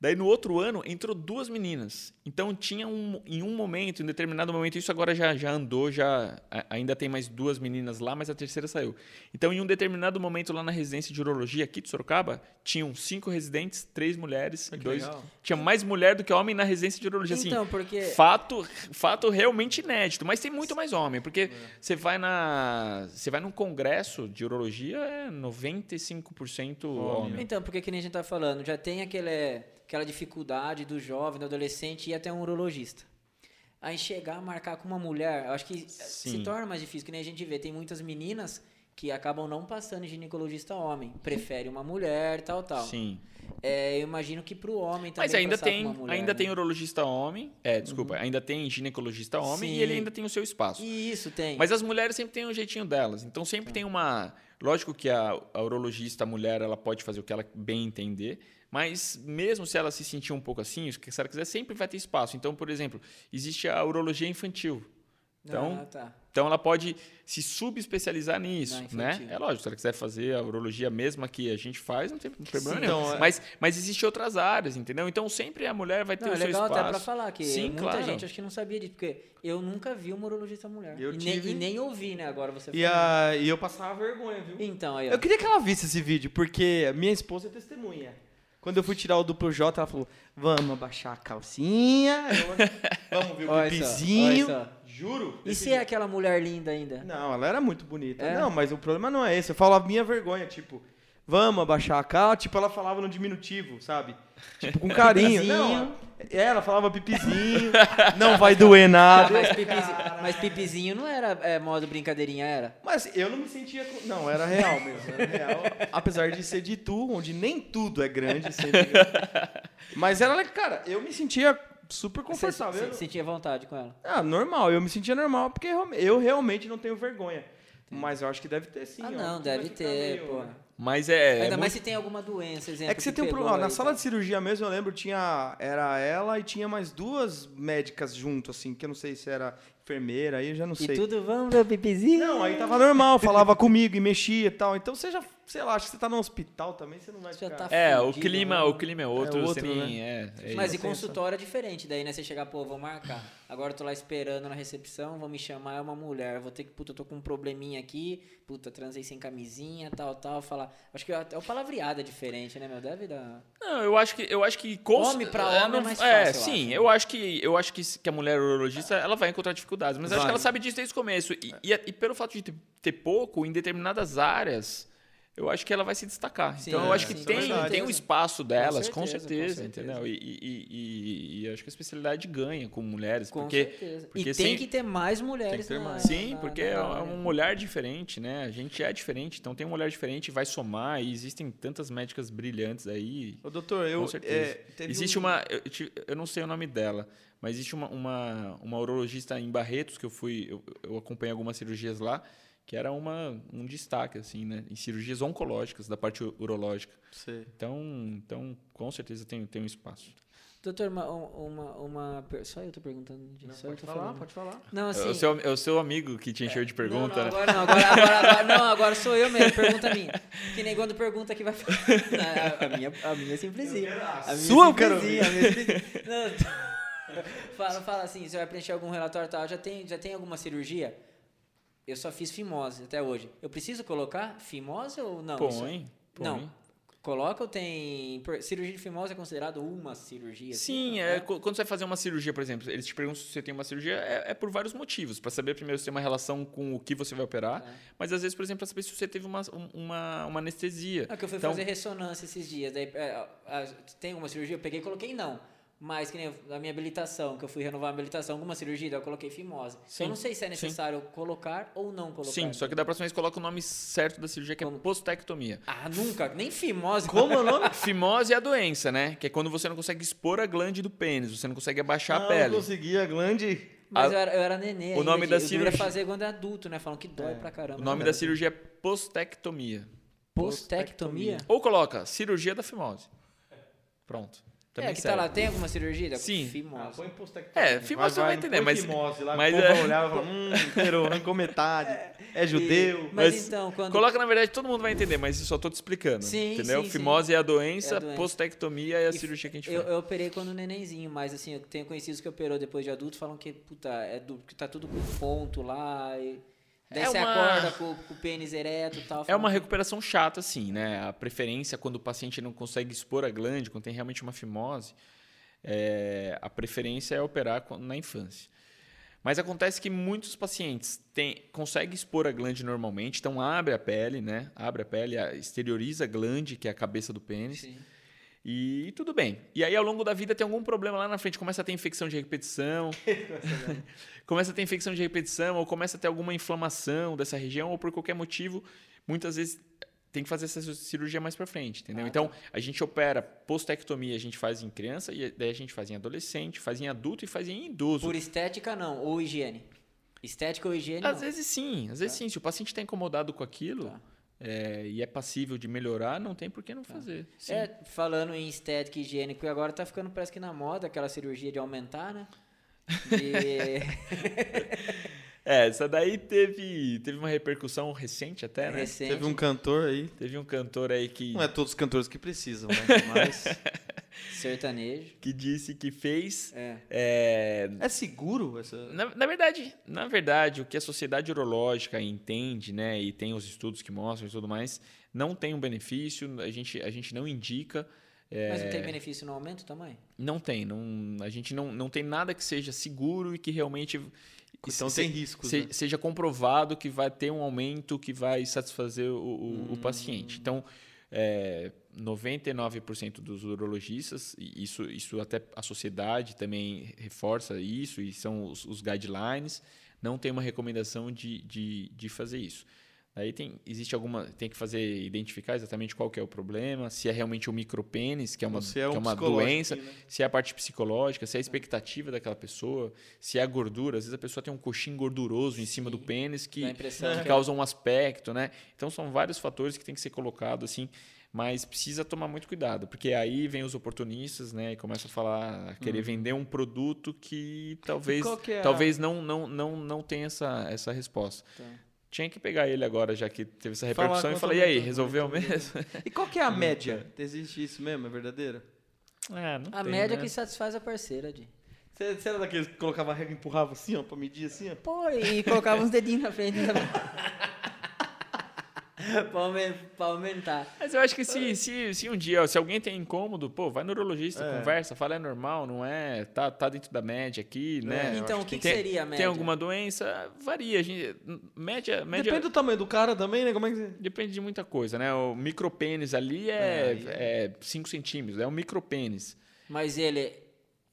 Daí no outro ano entrou duas meninas. Então tinha um, em um momento, em determinado momento, isso agora já, já andou, já ainda tem mais duas meninas lá, mas a terceira saiu. Então em um determinado momento lá na residência de urologia aqui de Sorocaba, tinham cinco residentes, três mulheres, dois. legal. Tinha mais mulher do que homem na residência de urologia. Assim, Então, porque... Fato, fato realmente inédito, mas tem muito mais homem, porque você vai na, você vai num congresso de urologia é 95% homem. Então, porque que nem a gente tá falando, já tem aquele, aquela dificuldade do jovem, do adolescente ir até um urologista. Aí chegar, marcar com uma mulher, eu acho que se Sim. torna mais difícil, que nem a gente vê, tem muitas meninas que acabam não passando em ginecologista homem, prefere uma mulher, tal, tal. Sim. É, eu imagino que pro homem também Mas ainda tem, mulher, ainda né? tem urologista homem, é, desculpa, ainda tem ginecologista homem Sim. e ele ainda tem o seu espaço. Isso, tem. Mas as mulheres sempre têm um jeitinho delas. Então sempre tem uma. Lógico que a, a urologista, a mulher, ela pode fazer o que ela bem entender. Mas mesmo se ela se sentir um pouco assim, se ela quiser, sempre vai ter espaço. Então, por exemplo, existe a urologia infantil. Então, Ah, tá. então ela pode se subespecializar nisso, né? É lógico, se ela quiser fazer a urologia mesma que a gente faz, não tem problema Sim, nenhum. então, é- mas, mas existe outras áreas, entendeu? Então sempre a mulher vai ter Não, o é seu legal espaço. até pra falar que Sim, muita claro. gente acho que não sabia disso, porque eu nunca vi uma urologista mulher. Eu e, tive- nem, e nem ouvi, né? Agora você E, a, e eu passava vergonha, viu? Então, aí, ó. Eu queria que ela visse esse vídeo, porque minha esposa é testemunha. Quando eu fui tirar o duplo J, ela falou: Vamos abaixar a calcinha, eu- vamos ver o Olha pipizinho. só. Juro. E se é aquela mulher linda ainda? Não, ela era muito bonita. É? Não, mas o problema não é esse. Eu falo a minha vergonha, tipo, vamos abaixar a calça. Tipo, ela falava no diminutivo, sabe? Tipo, com carinho. Pipizinho. não, é, ela falava pipizinho, não vai doer nada. Mas, pipizinho, mas pipizinho não era é, modo brincadeirinha, era? Mas eu não me sentia. com- Não, era real mesmo. Era real. Apesar de ser de tu, onde nem tudo é grande. Sempre... Mas era, cara, eu me sentia super Você confortável. se- sentia vontade com ela? Ah, normal, eu me sentia normal, porque eu realmente não tenho vergonha. Mas eu acho que deve ter sim. ah, ó, não, deve ter, meio- pô. Mas é. Ainda é mais muito- se tem alguma doença, exemplo. É que você tem um problema. Na sala tá? de cirurgia mesmo, eu lembro, tinha. Era ela e tinha mais duas médicas junto, assim, que eu não sei se era enfermeira, aí eu já não E sei. tudo, vamos ver o pipizinho? Não, aí tava normal, falava comigo e mexia e tal. Então você já, sei lá, acho que você tá no hospital também, você não vai Já ficar... tá É, o fudido, clima, né? o clima é outro, É você outro, nem- é, é Mas isso. e consultório é diferente, daí, né? Você chegar, pô, vou marcar. Agora eu tô lá esperando na recepção, vão me chamar, é uma mulher. Vou ter que, puta, eu tô com um probleminha aqui, puta, transei sem camisinha, tal, tal. Falar. Acho que até o palavreado é diferente, né, meu? Deve dar. Não, eu acho que eu acho que cons- Homem pra é, homem é mais É, fácil, eu sim, acho. eu acho que eu acho que, que a mulher urologista ela vai encontrar dificuldades, mas eu acho Vai. que ela sabe disso desde o começo e, e, e pelo fato de ter, ter pouco em determinadas áreas, eu acho que ela vai se destacar. Sim, então eu acho que sim, com tem tem um espaço delas, com certeza, certeza, com certeza. entendeu? E, e, e- e- acho que a especialidade ganha com mulheres, Com porque certeza. porque e tem sem- que ter mais mulheres. Tem que ter na- mais. Sim, na- porque na é um olhar diferente, né? A gente é diferente, então tem um olhar diferente, vai somar e existem tantas médicas brilhantes aí. Ô, doutor, eu... Com certeza. é, Existe um- uma. Eu, eu não sei o nome dela, mas existe uma, uma, uma urologista em Barretos que eu fui. Eu, eu acompanhei algumas cirurgias lá, que era uma, um destaque, assim, né? Em cirurgias oncológicas, da parte urológica. Sei. Então, então com certeza tem, tem um espaço. Doutor, uma, uma, uma. Só eu tô perguntando. Só eu Pode tô falar, falando. pode falar. Não, É assim. o seu, é o seu amigo que te encheu de pergunta, não, não, né? agora não, agora, agora, agora- não, agora sou eu mesmo, pergunta minha. Que nem quando pergunta que vai falar. Não, a, minha, a minha é simplesinha. A minha sua eu quero simplesinha, a minha é simplesinha. Não, fala, fala assim, você vai preencher algum relatório e tal, já tem, já tem alguma cirurgia? Eu só fiz fimose até hoje. Eu preciso colocar fimose ou não? Isso- Põe, põe. Não. Coloca ou tem. Cirurgia de fimose é considerado uma cirurgia? assim? Sim, é, co- quando você vai fazer uma cirurgia, por exemplo, eles te perguntam se você tem uma cirurgia, é, é por vários motivos. Para saber primeiro se tem uma relação com o que você vai operar, Tá. mas às vezes, por exemplo, para saber se você teve uma, um- uma, uma anestesia. É que eu fui Então- fazer ressonância esses dias. Daí, é, tem alguma cirurgia? Eu peguei e coloquei não. Mas que nem a minha habilitação, que eu fui renovar a habilitação, alguma cirurgia, eu coloquei fimose. Sim, eu não sei se é sim. necessário colocar ou não colocar. Sim, só que da próxima vez coloca o nome certo da cirurgia, que é Como? postectomia. Ah, nunca, nem fimose. Como é o nome? Fimose é a doença, né? Que é quando você não consegue expor a glande do pênis, você não consegue abaixar a Ah, pele. Eu consegui a glande... Mas A- eu, era, eu era nenê. o nome da eu cirurgia- fazer quando é adulto, né? Falam que dói pra caramba. O nome da cirurgia é postectomia. Postectomia? Ou coloca cirurgia da fimose. Pronto. Também é, que serve. tá lá, tem alguma cirurgia? Sim. Ah, Fimose. põe postectomia. É, fimose você vai entender, põe mas- Fimose lá, mas o povo é- vai olhar e falar, hum, inteiro, arrancou metade, é judeu. Mas, Mas então, quando. Coloca, na verdade, todo mundo vai entender, mas eu só tô te explicando. Sim, entendeu? sim, Fimose é a doença, É a doença. postectomia é a E cirurgia que a gente Eu, faz. eu operei quando nenenzinho, mas assim, eu tenho conhecidos que operou depois de adulto, falam que, puta, é do, que tá tudo com ponto lá. E... Daí É você uma- acorda com, com o pênis ereto e tal. É uma que- recuperação chata, assim, né? A preferência, quando o paciente não consegue expor a glande, quando tem realmente uma fimose, é, a preferência é operar na infância. Mas acontece que muitos pacientes têm, conseguem expor a glande normalmente, então abre a pele, né? Abre a pele, a- exterioriza a glande, que é a cabeça do pênis, Sim. E tudo bem. E aí, ao longo da vida, tem algum problema lá na frente, começa a ter infecção de repetição, começa a ter infecção de repetição, ou começa a ter alguma inflamação dessa região, ou por qualquer motivo, muitas vezes tem que fazer essa cirurgia mais para frente, entendeu? Ah, então, a gente opera postectomia, a gente faz em criança, e daí a gente faz em adolescente, faz em adulto e faz em idoso. Por estética, não. Ou higiene. Estética ou higiene, Às não. vezes sim, às vezes sim. Se o paciente está incomodado com aquilo Tá. É, e é passível de melhorar, não tem por que não fazer. Sim. É, falando em estética e higiene, porque agora tá ficando parece que na moda aquela cirurgia de aumentar, né? De... É, essa daí teve, teve uma repercussão recente até, né? recente. Teve um cantor aí, Teve um cantor aí que, não é todos os cantores que precisam, né? Mas Sertanejo. que disse que fez. É. é, é seguro essa... na, na verdade, na verdade, o que a sociedade urológica entende, né, e tem os estudos que mostram e tudo mais, não tem um benefício, a gente, a gente não indica. é, Mas não tem benefício no aumento também? Não tem, não, a gente não, não tem nada que seja seguro e que realmente Então se- tem riscos, se- né? seja comprovado que vai ter um aumento que vai satisfazer o, o- o paciente. Então, é, 99% dos urologistas, e isso, isso até a sociedade também reforça isso, e são os, os guidelines, não tem uma recomendação de, de, de fazer isso. Aí tem, existe alguma. Tem que fazer, identificar exatamente qual que é o problema, se é realmente o micropênis, que é uma, Se é que é um uma doença, né? se é a parte psicológica, se é a expectativa daquela pessoa, se é a gordura. Às vezes a pessoa tem um coxinho gorduroso em cima do pênis que, que que é- causa um aspecto, né? Então são vários fatores que tem que ser colocado assim. Mas precisa tomar muito cuidado, porque aí vem os oportunistas, né, e começam a falar, a querer vender um produto que talvez, que é talvez não, não, não, não tenha essa, essa resposta. Tá. Tinha que pegar ele agora, já que teve essa repercussão, e falar, e aí, resolveu aumenta. mesmo? E qual que é a média? Existe isso mesmo? É verdadeiro? É, não A tem, média né? que satisfaz a parceira, Di. Você, você era daqueles que colocava a régua e empurrava assim, ó, pra medir assim, ó? Pô, e colocava uns dedinhos na frente pra aumentar. Mas eu acho que se, se, se um dia, se alguém tem incômodo, pô, vai no urologista, É. conversa, fala, é normal, não é? Tá, tá dentro da média aqui, né? eu Então, o que, que tem, seria a média? Tem alguma doença? Varia. a gente- média, média Depende do tamanho do cara também, né? Como é que você... depende de muita coisa, né? O micropênis ali é aí 5 é, cinco centímetros, é um micropênis. Mas ele é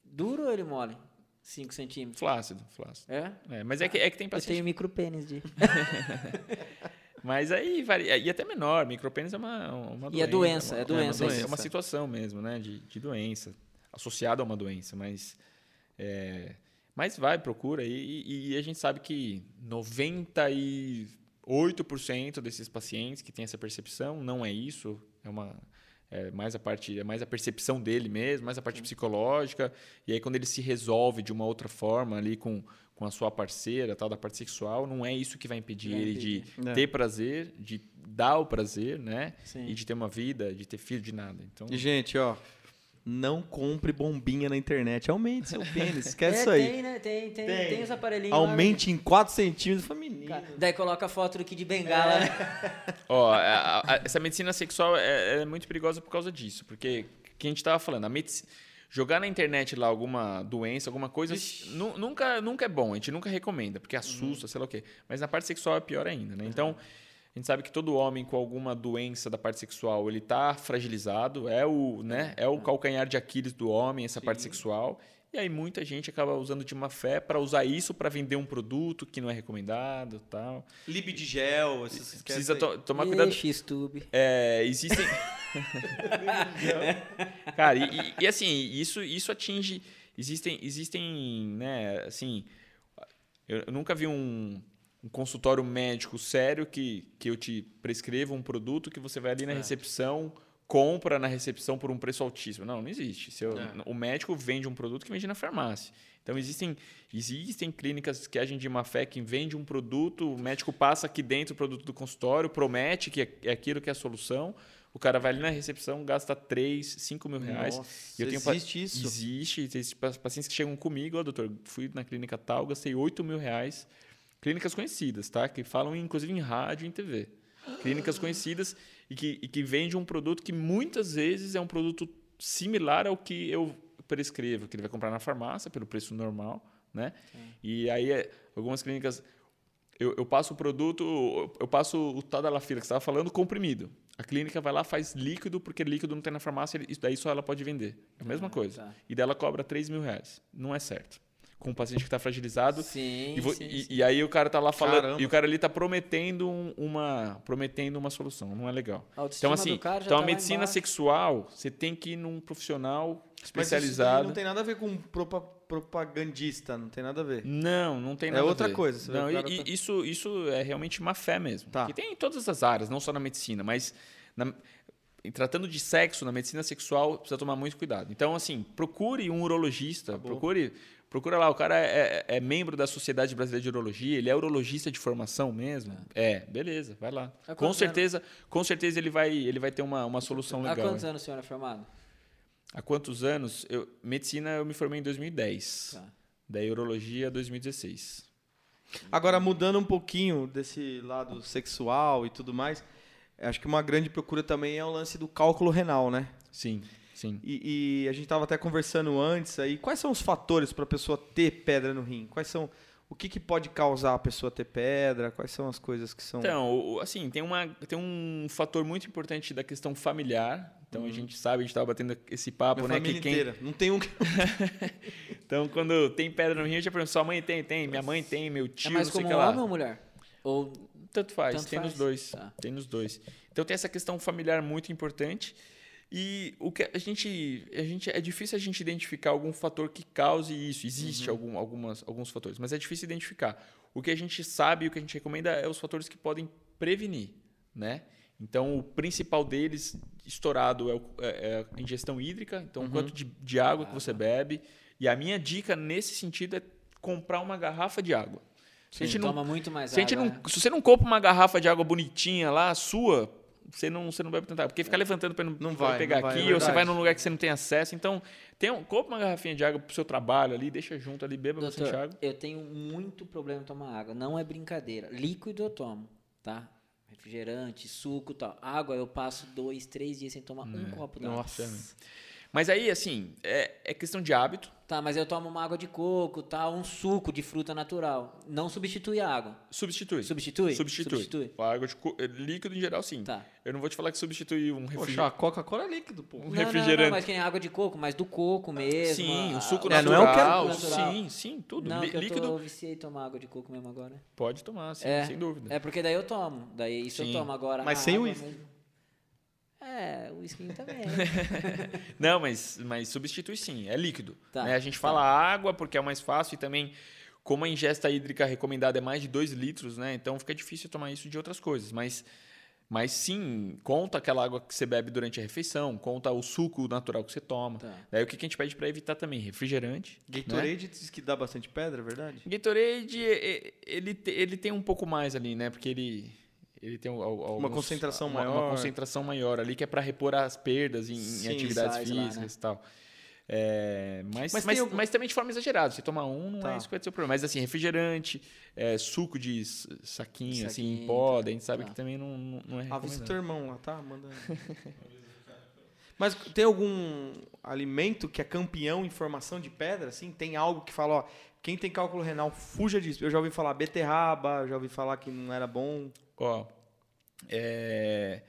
duro ou ele mole? 5 centímetros. Flácido, flácido. É? É, mas é que, é que tem Eu paciente. tenho micropênis, Di. Mas aí varia. E até menor. Micropênis é uma, uma E é doença, uma- é doença, É é uma, é uma situação mesmo, né? De, de doença. Associada a uma doença. Mas. é, mas vai, procura. E, e- e a gente sabe que 98% desses pacientes que têm essa percepção não é isso. É uma. É mais a parte, é mais a percepção dele mesmo, mais a parte psicológica. E aí, quando ele se resolve de uma outra forma ali com, com a sua parceira, tal, da parte sexual, não é isso que vai impedir Vai ele de impedir. É. ter prazer, de dar o prazer, né? Sim. E de ter uma vida, de ter filho, de nada. Então, E, gente, ó, não compre bombinha na internet. Aumente seu pênis, esquece é, isso aí. Tem, né? Tem, tem, Tem. tem, os aparelhinhos. lá, Aumente em 4 centímetros. Fala, menino. né? Daí coloca a foto do Kid Bengala, né? ó, a- a- essa medicina sexual é, é muito perigosa por causa disso, porque que a gente estava falando, a medici- jogar na internet lá alguma doença, alguma coisa, nu- nunca, nunca é bom, a gente nunca recomenda, porque assusta, sei lá o quê. Mas na parte sexual é pior ainda, né? Então, a gente sabe que todo homem com alguma doença da parte sexual, ele tá fragilizado, é o, né, é o calcanhar de Aquiles do homem, essa parte sexual. E aí muita gente acaba usando de má fé para usar isso para vender um produto que não é recomendado, tal. Lib de gel, esses Precisa to- tomar cuidado. X-Tube. É, existem. Cara, e, e- e assim, isso, isso atinge. Existem, existem, né, assim. Eu, eu nunca vi um, um consultório médico sério que, que eu te prescreva um produto que você vai ali na recepção, compra na recepção por um preço altíssimo. Não, não existe. Eu- É. O médico vende um produto que vende na farmácia. Então existem, existem clínicas que agem de má fé, que vende um produto, o médico passa aqui dentro o produto do consultório, promete que é, é aquilo que é a solução. O cara vai ali na recepção, gasta 3, 5 mil reais. Nossa, E eu tenho pa- existe isso? Existe. Existem pa- pacientes que chegam comigo, ó, doutor, fui na clínica tal, gastei 8 mil reais. Clínicas conhecidas, tá? Que falam, inclusive, em rádio e em TV. Clínicas conhecidas e que, e que vendem um produto que muitas vezes é um produto similar ao que eu prescrevo, que ele vai comprar na farmácia pelo preço normal, né? E aí, é, algumas clínicas eu, eu passo o produto, eu passo o Tadalafila que você estava falando, comprimido. A clínica vai lá, faz líquido, porque líquido não tem na farmácia, isso daí só ela pode vender. É a mesma coisa. tá. E dela cobra 3 mil reais. Não é certo. Com um paciente que está fragilizado. Sim, E, sim, e- sim. e aí o cara tá lá falando. Caramba. E o cara ali tá prometendo um- uma, prometendo uma solução. Não é legal. A Então, assim, então tá a medicina sexual, você tem que ir num profissional especializado. não tem nada a ver com propa- propagandista, não tem nada a ver. Não, não tem É nada a outra ver. coisa, Não, o e- tá- isso, isso é realmente má fé mesmo. Tá. Que tem em todas as áreas, não só na medicina, mas na- em tratando de sexo, na medicina sexual, precisa tomar muito cuidado. Então, assim, procure um urologista, procure, procura lá, o cara é, é- é membro da Sociedade Brasileira de Urologia, ele é urologista de formação mesmo. É, beleza, vai lá. Há Com certeza, com certeza ele vai, ele vai ter uma, uma solução Há legal. quantos anos o senhor é formado? Há quantos anos? Eu, medicina eu me formei em 2010. Tá. Daí urologia 2016. Agora, mudando um pouquinho desse lado sexual e tudo mais, acho que uma grande procura também é o lance do cálculo renal, né? Sim, sim. E, e a gente estava até conversando antes aí, quais são os fatores para a pessoa ter pedra no rim? Quais são o que, que pode causar a pessoa ter pedra? Quais são as coisas que são Então, assim, tem, uma, tem um fator muito importante da questão familiar. Então, a gente sabe, a gente estava batendo esse papo, Minha né? família Que quem, inteira. Não tem um que então, quando tem pedra no rim, eu já pergunto, sua mãe tem? Tem. Minha mãe tem, meu É tio, mais não sei o como que lá. homem ou mulher? Ou Tanto faz, Tanto tem nos faz. dois. Tá. Tem nos dois. Então tem essa questão familiar muito importante. E o que a gente, a gente é difícil a gente identificar algum fator que cause isso. Existe Uhum. algum, algumas, alguns fatores, mas é difícil identificar. O que a gente sabe e o que a gente recomenda é os fatores que podem prevenir, né? Então, o principal deles, estourado, é, o, é, é a ingestão hídrica. Então, o quanto de, de água que você bebe. E a minha dica nesse sentido é comprar uma garrafa de água. Se, a gente não, Toma muito mais se, água, não, né? se você não compra uma garrafa de água bonitinha lá, sua, você não, você não tanta água. Porque ficar levantando para não, Não vai, pegar não vai, aqui, é ou você vai num lugar que você não tem acesso. Então, tem um, compra uma garrafinha de água pro seu trabalho ali, deixa junto ali, beba bastante Doutor, água. eu tenho muito problema em tomar água. Não é brincadeira. Líquido eu tomo, tá? Refrigerante, suco e tal. Água eu passo dois, três dias sem tomar um copo d'água. Nossa. Mas aí, assim, é, é questão de hábito. Tá, mas eu tomo uma água de coco, tá? Um suco de fruta natural. Não substitui a água. Substitui. Substitui? Substitui. Substitui. A água de co- líquido em geral, sim. Tá. Eu não vou te falar que substitui um Poxa, a refrigerante. Coca-Cola é líquido, pô. Um Não, não, refrigerante. não, mas que nem água de coco, mas do coco mesmo. Sim, a- o suco É, não natural. é o que é natural. Sim, sim, tudo. Não, Lí- que eu líquido tô viciei em tomar água de coco mesmo agora. pode tomar, sim, é, sem dúvida. É, porque daí eu tomo. Daí isso Sim. eu tomo agora. Mas sem uísque. É, o uísque também. Não, mas, mas substitui sim, é líquido. Tá, né? A gente tá. fala água porque é o mais fácil e também, como a ingesta hídrica recomendada é mais de 2 litros, né? Então fica difícil tomar isso de outras coisas. Mas, mas sim, conta aquela água que você bebe durante a refeição, conta o suco natural que você toma. Tá. Daí o que que a gente pede para evitar também? Refrigerante. né? Gatorade diz que dá bastante pedra, é verdade? Gatorade, ele, ele tem um pouco mais ali, né? Porque ele, ele tem al- al- alguns- concentração uma, maior. Uma concentração maior ali, que é para repor as perdas em, em Sim, atividades sais lá, físicas né? e tal. É, mas, Mas mas, algum- mas também de forma exagerada. Você tomar um, não Tá. é isso que vai ser o problema. Mas assim, refrigerante, é, suco de s- saquinho, assim, em Saquinho, pó, tá. a gente sabe Tá. que também não, não é Avisa o teu irmão lá, tá? Manda. Mas tem algum alimento que é campeão em formação de pedra, assim? Tem algo que fala, ó, quem tem cálculo renal, fuja disso. Eu já ouvi falar beterraba, já ouvi falar que não era bom. Ó, é,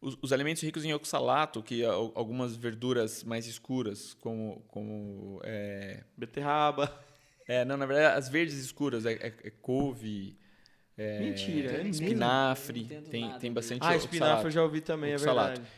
os, os alimentos ricos em oxalato, que al- algumas verduras mais escuras, como, como é, Beterraba. É, não, na verdade, as verdes escuras é, é- é couve, é, Mentira, é espinafre, tem, tem bastante Ah, espinafre eu já ouvi também, é Oxalato. verdade.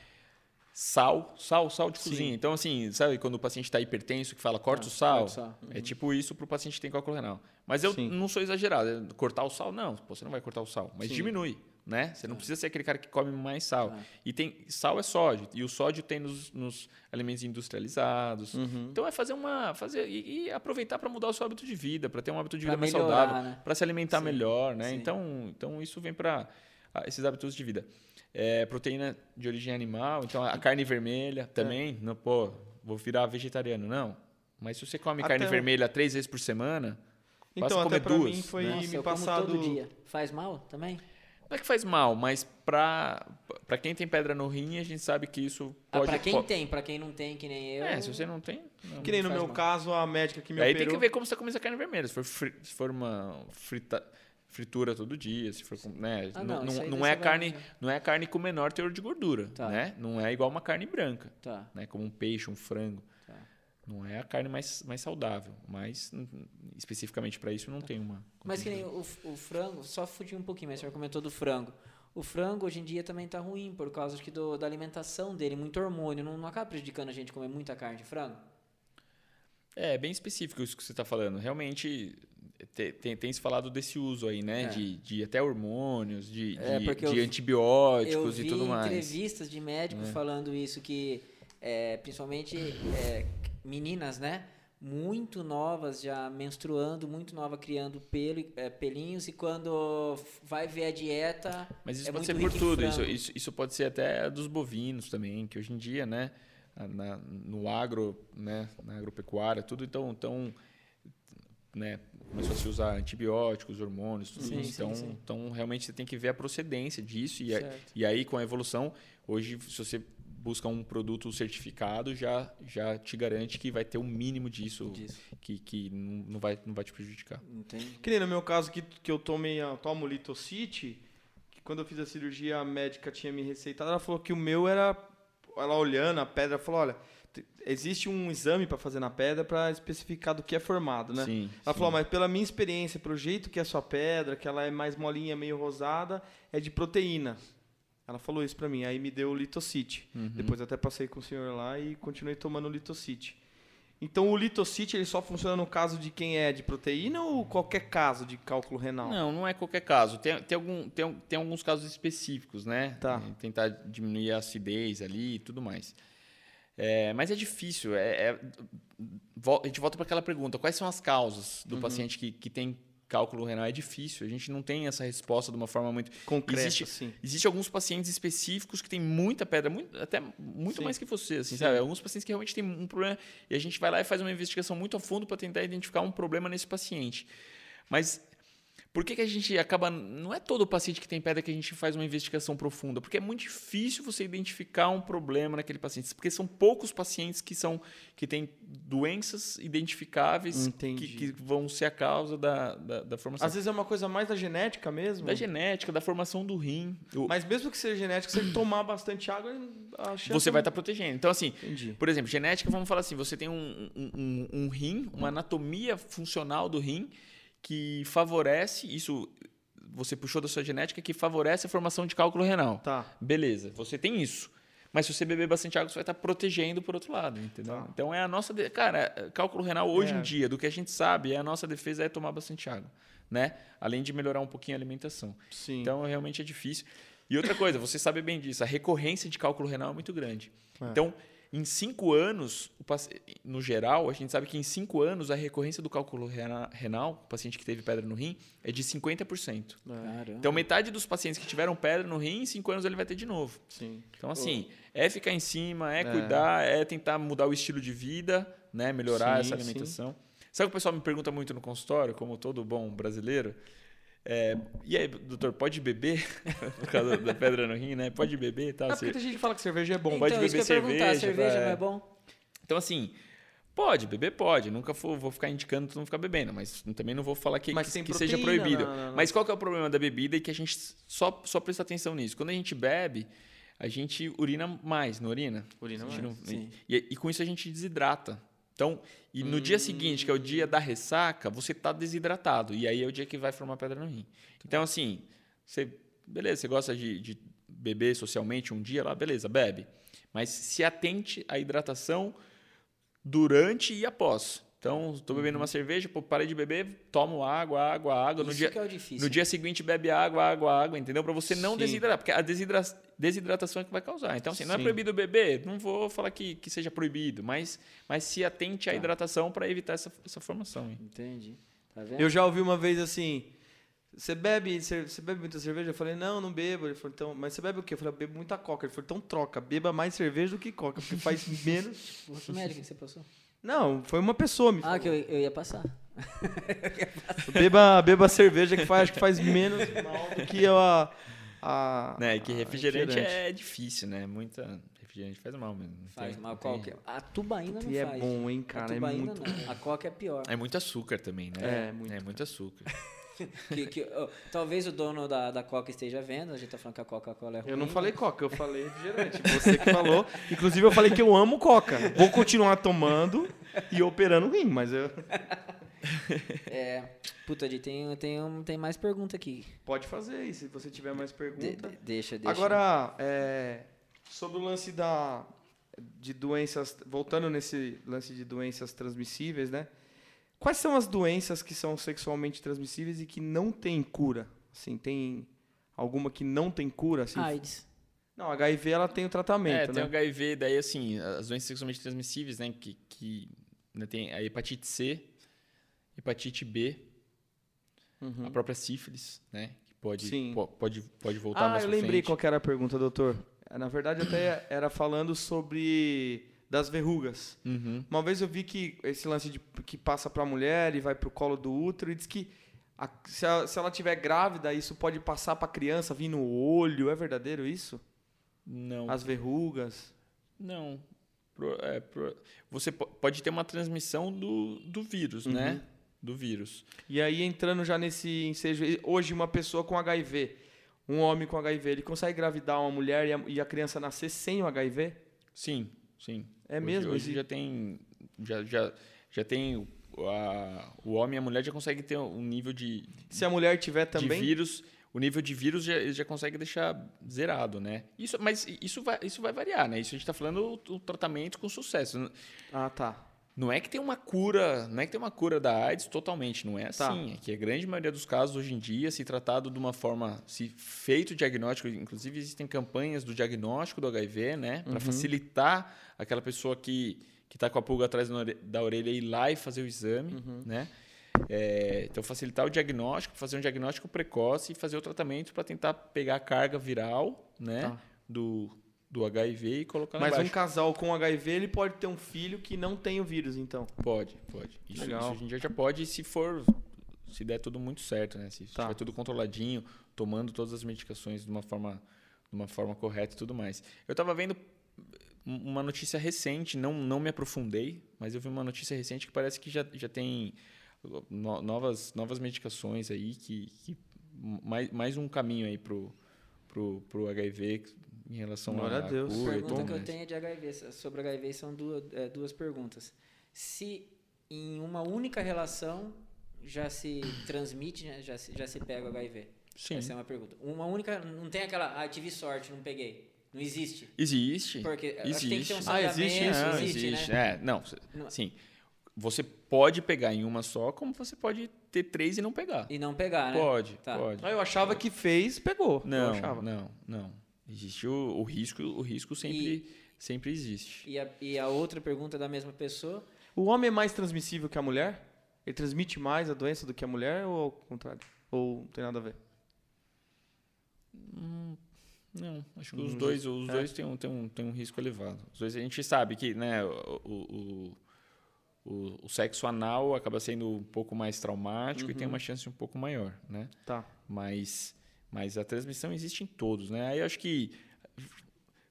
Sal, sal, sal de Sim. cozinha. Então, assim, sabe quando o paciente está hipertenso, que fala corta Ah, o sal? corta o sal. É tipo isso para o paciente que tem cálculo renal. Mas eu Sim. não sou exagerado. é Cortar o sal, não. Pô, você não vai cortar o sal. Mas Sim. diminui, né? Você não precisa ser aquele cara que come mais sal. Tá. E tem sal é sódio. E o sódio tem nos, nos alimentos industrializados. Uhum. Então é fazer uma. fazer E, e aproveitar para mudar o seu hábito de vida, para ter um hábito de Pra vida mais melhorar, saudável, né? para se alimentar melhor, né? Então, então isso vem para esses hábitos de vida. É, proteína de origem animal, então a carne vermelha também. Não, pô, vou virar vegetariano, não. Mas se você come Até carne vermelha três vezes por semana, Então, Passa a até comer pra duas, mim foi né? Nossa, me eu como passado... todo dia. Faz mal também? não é que faz mal, mas para para quem tem pedra no rim, a gente sabe que isso Ah, pode. pra quem tem, pra quem não tem, que nem eu. É, se você não tem. não. Que nem no meu mal. caso, a médica que me Aí operou... tem que ver como você tá come essa carne vermelha. Se for, fri- se for uma frita- fritura todo dia, se for com, né? Ah, não, não, não, é você vai- carne, não é carne com menor teor de gordura, Tá. né? Não é igual uma carne branca, Tá. né? Como um peixe, um frango. Tá. Não é a carne mais, mais saudável, mas hum, especificamente para isso não tem uma. Mas que nem o, o frango, só fugir um pouquinho, mas senhor comentou do frango. O frango hoje em dia também tá ruim, por causa que do, da alimentação dele, muito hormônio. Não, não acaba prejudicando a gente comer muita carne de frango? É, bem específico isso que você está falando. Realmente te- tem, tem se falado desse uso aí, né? É. De, de até hormônios, de, É, de, eu de vi- antibióticos Eu e vi tudo mais. entrevistas de médicos falando isso, que é, principalmente é, meninas, né? Muito novas já menstruando, muito nova criando pelo, é, pelinhos e quando vai ver a dieta. Mas isso é pode muito ser por tudo. Isso, isso, isso pode ser até dos bovinos também, que hoje em dia, né? na- no agro, né? Na agropecuária, tudo então, então né? Começou a se usar antibióticos, hormônios, tudo Sim, isso. sim, Então, sim. então, realmente, você tem que ver a procedência disso. E, a- Certo. e aí, com a evolução, hoje, se você busca um produto certificado, já, já te garante que vai ter o mínimo disso, Disso. que, que não, não vai, não vai te prejudicar. Entende? Que nem no meu caso, que, que eu tomei a, tomo litocite, que quando eu fiz a cirurgia, a médica tinha me receitado, ela falou que o meu era, ela olhando a pedra, falou, olha, existe um exame para fazer na pedra para especificar do que é formado, né? Sim, Ela sim. falou, mas pela minha experiência, pelo jeito que é a sua pedra, que ela é mais molinha, meio rosada, é de proteína. Ela falou isso pra mim, aí me deu o litocite. Uhum. Depois até passei com o senhor lá e continuei tomando litocite. Então o litocite ele só funciona no caso de quem é de proteína ou qualquer caso de cálculo renal? Não, não é qualquer caso. Tem, tem, algum, tem, tem alguns casos específicos, né? Tá. Tentar diminuir a acidez ali e tudo mais. É, mas é difícil. É, é- a gente volta para aquela pergunta: quais são as causas Uhum. do paciente que, que tem cálculo renal? É difícil. A gente não tem essa resposta de uma forma muito. Concreto, Existe- sim. Existem alguns pacientes específicos que têm muita pedra, muito- até muito Sim. mais que você, assim, Sim. sabe? Alguns pacientes que realmente têm um problema e a gente vai lá e faz uma investigação muito a fundo para tentar identificar um problema nesse paciente. Mas por que, que a gente acaba. Não é todo paciente que tem pedra que a gente faz uma investigação profunda, porque é muito difícil você identificar um problema naquele paciente, porque são poucos pacientes que são que têm doenças identificáveis que, que vão ser a causa da, da, da formação. Às vezes é uma coisa mais da genética mesmo. da genética, da formação do rim. Mas mesmo que seja genética, se ele tomar bastante água, chance você vai estar protegendo. Então, assim, Entendi. por exemplo, genética, vamos falar assim, você tem um, um, um- um rim, uma anatomia funcional do rim que favorece, isso você puxou da sua genética, que favorece a formação de cálculo renal. Tá. Beleza, você tem isso. Mas se você beber bastante água, você vai estar protegendo por outro lado, entendeu? Tá. Então é a nossa. de- Cara, cálculo renal hoje É. em dia, do que a gente sabe, é a nossa defesa é tomar bastante água, né? Além de melhorar um pouquinho a alimentação. Sim. Então, realmente é difícil. E outra coisa, você sabe bem disso, a recorrência de cálculo renal é muito grande. É. Então, em cinco anos, no geral, a gente sabe que em cinco anos a recorrência do cálculo rena- renal, o paciente que teve pedra no rim, é de 50%. Caramba. Então, metade dos pacientes que tiveram pedra no rim, em cinco anos ele vai ter de novo. Sim. Então, assim, é ficar em cima, é, É. cuidar, é tentar mudar o estilo de vida, né? Melhorar Sim, essa sim. alimentação. Sabe o que o pessoal me pergunta muito no consultório, como todo bom brasileiro? É, e aí, doutor, pode beber? Por causa da pedra no rim, né? Pode beber e tal. É porque tem gente que fala que cerveja é bom. pode então, isso que beber eu cerveja, cerveja não é bom? Então, assim, pode, beber pode. Nunca vou, vou ficar indicando todo mundo ficar bebendo, mas também não vou falar que, Mas que, que seja proteína proibido. na- na- na- Mas qual que é o problema da bebida e que a gente só, só presta atenção nisso? Quando a gente bebe, a gente urina mais, não urina? Urina A gente mais, não- sim. E, e com isso a gente desidrata. Então, e no dia seguinte, que é o dia da ressaca, você está desidratado. E aí é o dia que vai formar pedra no rim. Então, assim, você, beleza, você gosta de, de beber socialmente um dia lá, beleza, bebe. Mas se atente à hidratação durante e após. Então, estou bebendo uma cerveja, pô, parei de beber, tomo água, água, água. No Isso dia, que é o difícil. no dia seguinte, bebe água, água, água, entendeu? Para você não Sim. desidratar, porque a desidra- desidratação é que vai causar. Então, assim, não é Sim. proibido beber, não vou falar que, que seja proibido, mas, mas se atente à Tá. hidratação para evitar essa, essa formação. hein? Entendi. Tá vendo? Eu já ouvi uma vez assim. Você bebe, você bebe muita cerveja? Eu falei, não, não bebo. Ele falou, então, mas você bebe o quê? Eu falei, eu bebo muita coca. Ele falou, então troca, beba mais cerveja do que coca, porque faz menos. Outro médico que você passou? Não, foi uma pessoa me Ah, falou. que eu, eu ia passar. Beba, beba cerveja que faz, acho que faz menos mal do que a. a Né? E que a refrigerante é difícil, né? Muita refrigerante faz mal mesmo. Faz tem- mal tem- qualquer. A tubaína não E é faz. bom, hein, a cara? É tubaína muito. não. A coca é pior. É muito açúcar também, né? É, muito. É muito açúcar. Que- que- ó, talvez o dono da, da coca esteja vendo. A gente tá falando que a Coca-Cola é ruim. Eu não falei coca, eu falei refrigerante. Você que falou. Inclusive, eu falei que eu amo coca. Vou continuar tomando e operando o rim, mas eu. É. Puta, Di, tem, tem, um, tem mais pergunta aqui. Pode fazer aí, se você tiver mais De- pergunta. de- deixa, deixa. Agora, é, sobre o lance da, de doenças, voltando nesse lance de doenças transmissíveis, né? Quais são as doenças que são sexualmente transmissíveis e que não têm cura? Assim, tem alguma que não tem cura? Assim? AIDS. Não, HIV ela tem o É, tratamento, tem né? o HIV, daí assim, as doenças sexualmente transmissíveis, né? Que, que né, tem a hepatite C, hepatite B, Uhum. a própria sífilis, né? Que pode, Sim. po- pode, pode voltar Ah, mais eu pra lembrei frente. qual que era a pergunta, doutor. Na verdade, até era falando sobre das verrugas. Uhum. Uma vez eu vi que esse lance de que passa para a mulher e vai para o colo do útero e diz que a- se, ela, se ela tiver grávida, isso pode passar para a criança, vir no olho. É verdadeiro isso? Não. As verrugas. Não. Pro- é, pro- você po- pode ter uma transmissão do, do vírus, né? Uhum. Do vírus. E aí, entrando já nesse ensejo, hoje uma pessoa com HIV, um homem com HIV, ele consegue engravidar uma mulher e a, e a criança nascer sem o HIV? Sim, sim. É Hoje- mesmo? Hoje Exi- já tem. Já, já, já tem. o- A, o homem e a mulher já conseguem ter um nível de, Se a mulher tiver de também? vírus. O nível de vírus já, já consegue deixar zerado, né? Isso, mas isso vai, isso vai variar, né? Isso a gente está falando o, o tratamento com sucesso. Ah, tá. Não é que tem uma cura, não é que tem uma cura da AIDS totalmente, não é Tá. assim. É que a grande maioria dos casos hoje em dia, se tratado de uma forma, se feito o diagnóstico, inclusive existem campanhas do diagnóstico do HIV, né, para facilitar aquela pessoa que que está com a pulga atrás da ore- da orelha ir lá e fazer o exame, né? É, então facilitar o diagnóstico, fazer um diagnóstico precoce e fazer o tratamento para tentar pegar a carga viral, né, Tá. do do HIV e colocar Mas um embaixo. casal com HIV, ele pode ter um filho que não tem o vírus, então. Pode, pode. Isso, Legal. isso hoje em dia já pode, se for. Se der tudo muito certo, né? Se Tá. tiver tudo controladinho, tomando todas as medicações de uma forma, de uma forma correta e tudo mais. Eu estava vendo um- uma notícia recente, não, não me aprofundei, mas eu vi uma notícia recente que parece que já, já tem no- novas, novas medicações aí, que, que mais, mais um caminho aí pro, pro, pro HIV em relação Glória à a Deus. cura e pergunta que eu tenho é de HIV, sobre HIV são duas, é, duas perguntas. Se em uma única relação já se transmite, né, já, se, já se pega o HIV? Sim. Essa é uma pergunta. Uma única, não tem aquela, ah, tive sorte, não peguei. Não existe. Existe. Porque acho que existe. tem que ter um Ah, existe isso? Não, existe, existe. né? É, não, sim. Você pode pegar em uma só, como você pode ter três e não pegar. E não pegar, né? Pode, Tá. pode. Ah, eu achava que fez, pegou. eu Não, achava. não, não. Existe o, o risco, o risco sempre, sempre existe. E a, e a outra pergunta da mesma pessoa, O homem é mais transmissível que a mulher? Ele transmite mais a doença do que a mulher ou ao contrário? Ou não tem nada a ver? Não, acho que Hum, os dois, os é. dois têm um, têm, um, têm um risco elevado. Os dois, a gente sabe que né, o, o, o, o sexo anal acaba sendo um pouco mais traumático e tem Uhum. uma chance um pouco maior, né? Tá. mas, mas a transmissão existe em todos, né? Aí eu acho que,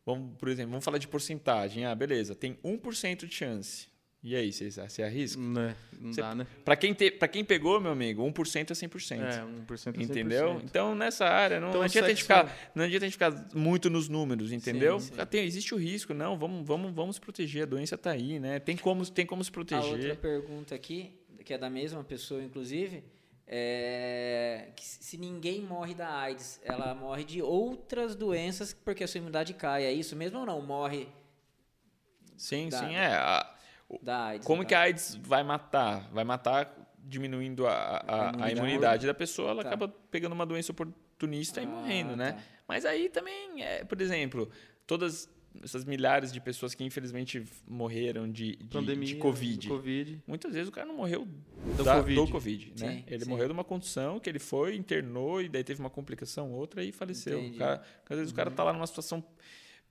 vamos, por exemplo, vamos falar de porcentagem. Ah, beleza, tem 1% de chance. E aí, você, você arrisca? Né? Não Você- dá, né? Para quem, te, pra quem pegou, meu amigo, 1% é 100%. É, 1% é 100%. Entendeu? Então, nessa área, não, Então, não, adianta a gente ficar, não adianta a gente ficar muito nos números, entendeu? sim. Ah, Tem, existe o risco, não, vamos, vamos, vamos proteger, a doença está aí, né? Tem como, tem como se a outra proteger. pergunta aqui, que é da mesma pessoa, inclusive, é que se ninguém morre da AIDS, ela morre de outras doenças porque a sua imunidade cai. É isso mesmo ou não? Morre Sim, Dá. sim, é. A- da AIDS. Como que a. AIDS vai matar? Vai matar diminuindo a, a, a imunidade. imunidade. da pessoa, ela Tá. acaba pegando uma doença oportunista e Ah, morrendo, né? tá. Mas aí também, é, por exemplo, todas essas milhares de pessoas que infelizmente morreram de, de, Pandemia, de Covid. do Covid. Muitas vezes o cara não morreu Do da- Covid. do Covid, né? Sim, ele sim. morreu de uma condição que ele foi, internou e daí teve uma complicação outra e faleceu. Entendi. O cara, às vezes o Uhum. cara tá lá numa situação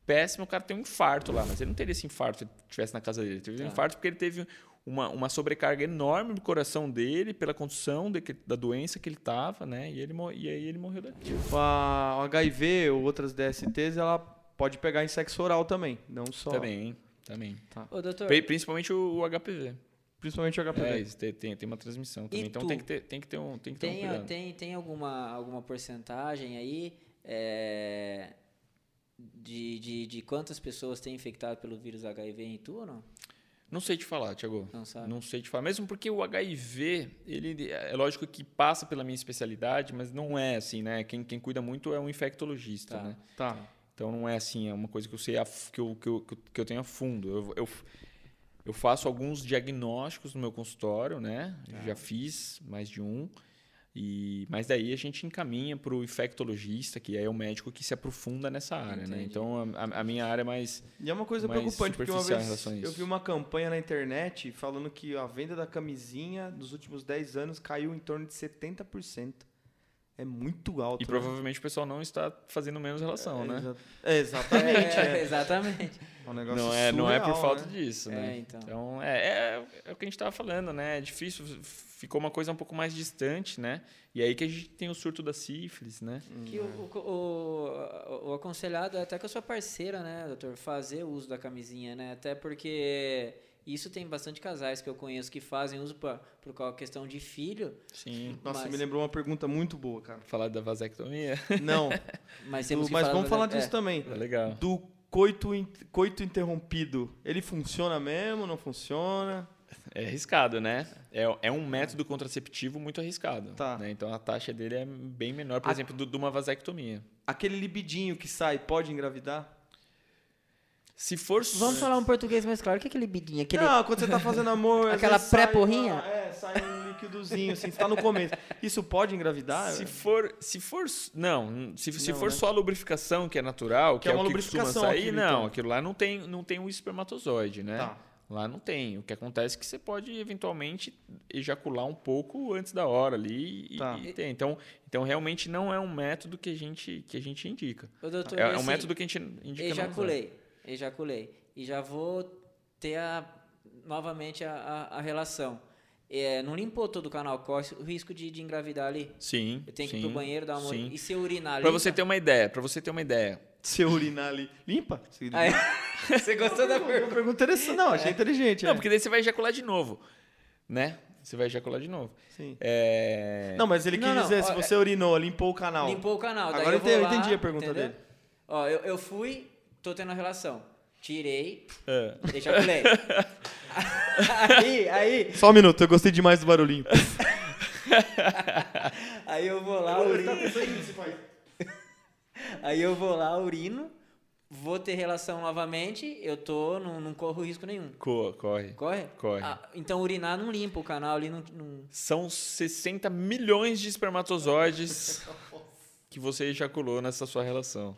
péssima, o cara tem um infarto lá, mas ele não teria esse infarto se ele estivesse na casa dele. Ele teve um Tá. infarto porque ele teve uma, uma sobrecarga enorme no coração dele pela condição de que- da doença que ele tava, né? E, ele, e aí ele morreu daquilo. A o HIV ou outras DSTs, ela pode pegar em sexo oral também, não só. Também, também. Ô, doutor, Pri- Principalmente o, o HPV. Principalmente o HPV. É, tem, tem, tem uma transmissão também. Então tu? tem que ter, tem que ter um, tem que ter um tem, cuidado. tem, tem alguma, alguma porcentagem aí é, de, de, de quantas pessoas têm infectado pelo vírus HIV em tu ou não? Não sei te falar, Tiago. Não sabe? Não sei te falar. Mesmo porque o HIV, ele é lógico que passa pela minha especialidade, mas não é assim, né? Quem, quem cuida muito é um infectologista, Tá. né? Tá. Então não é assim, é uma coisa que eu sei a que eu, que eu, que eu- tenho a fundo. Eu, eu, eu faço alguns diagnósticos no meu consultório, né? Tá. Já fiz mais de um. E, mas daí a gente encaminha para o infectologista, que é o médico que se aprofunda nessa área, né? Entendi. Então a, a minha área é mais E é uma coisa preocupante, porque uma vez eu vi uma campanha na internet falando que a venda da camisinha nos últimos 10 anos caiu em torno de 70%. É muito alto. E né? provavelmente o pessoal não está fazendo menos relação, é, né? exa- é, exatamente. É, exatamente. É um negócio Não é, não é por surreal, falta né? disso, né? É, então. Então, é, é, é o que a gente estava falando, né? É difícil, ficou uma coisa um pouco mais distante, né? E aí que a gente tem o surto da sífilis, né? Que o, o, o, o aconselhado é até com a sua parceira, né, doutor? Fazer o uso da camisinha, né? Até porque isso tem bastante casais que eu conheço que fazem uso pra, por qual questão de filho, Sim. Nossa, Mas- me lembrou uma pergunta muito boa, cara. Falar da vasectomia Não, mas do- mas falar vamos da- falar é, disso também. é legal. Do coito, in- coito interrompido, ele funciona mesmo, não funciona? É arriscado, né? É, é um método contraceptivo muito arriscado. Tá. né? Então a taxa dele é bem menor, por A- exemplo, do- de uma vasectomia. Aquele libidinho que sai pode engravidar? Se for. Vamos falar um português mais claro. O que é aquele bidinho? Aquele... Não, quando você tá fazendo amor. Aquela pré-porrinha? uma- É, sai um líquidozinho, assim, você tá no começo. Isso pode engravidar? Se for, se for, não, se, se Não, for né? só a lubrificação, que é natural, que, Que é é, uma o que costuma lubrificação sair, aquilo, não, então. aquilo lá não tem, não tem um espermatozoide, né? Tá. Lá não tem. O que acontece é que você pode eventualmente ejacular um pouco antes da hora ali e, Tá. e tem. Então, então realmente não é um método que a gente que a gente indica. Ô, doutor, É, é um assim, método que a gente indica. não usar. Ejaculei. E já vou ter a, novamente a, a, a relação. É, não limpou todo o canal, corre o risco de, de engravidar ali. Sim. Eu tenho que sim, ir pro banheiro dar uma sim. E se eu urinar ali. Para você ter uma ideia, para você ter uma ideia. Se eu urinar ali. Limpa? Você Aí, você gostou da pergunta? pergunta interessante. Não, achei inteligente. Não, é. porque daí você vai ejacular de novo, né? Você vai ejacular de novo. Sim. É... Não, mas ele quis Não, não, dizer, se ó, você urinou, limpou o canal. Limpou o canal. daí Agora eu vou eu lá, entendi a pergunta entendeu? dele. Ó, eu, eu fui, tô tendo a relação. Tirei, É. ejaculei. aí, aí, Só um minuto, eu gostei demais do barulhinho. aí eu vou lá, urino. Aí eu vou lá, urino, vou ter relação novamente, eu tô, não, não corro risco nenhum. Co- corre. Corre? Corre. Ah, então urinar não limpa o canal ali, não. não- São 60 milhões de espermatozoides que você ejaculou nessa sua relação.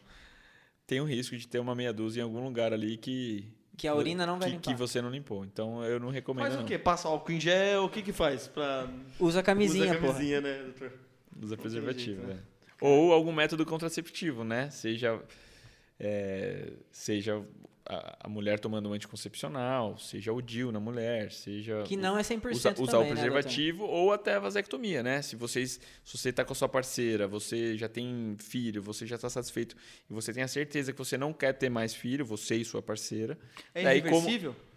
Tem um risco de ter uma meia dúzia em algum lugar ali que. Que a urina não vai que, limpar. que você não limpou. Então eu não recomendo. Faz o não. quê? Passa álcool em gel? O que que faz? Pra... Usa a camisinha, Usa a porra. camisinha, né, doutor? Usa preservativo, jeito, né? Ou algum método contraceptivo, né? Seja, é, seja a, a mulher tomando um anticoncepcional, seja o DIU na mulher, seja Que não é 100% usa, também, usar o né, preservativo ou até a vasectomia, né? Se vocês, se você está com a sua parceira, você já tem filho, você já está satisfeito e você tem a certeza que você não quer ter mais filho, você e sua parceira. É Daí, como- irreversível? doutor?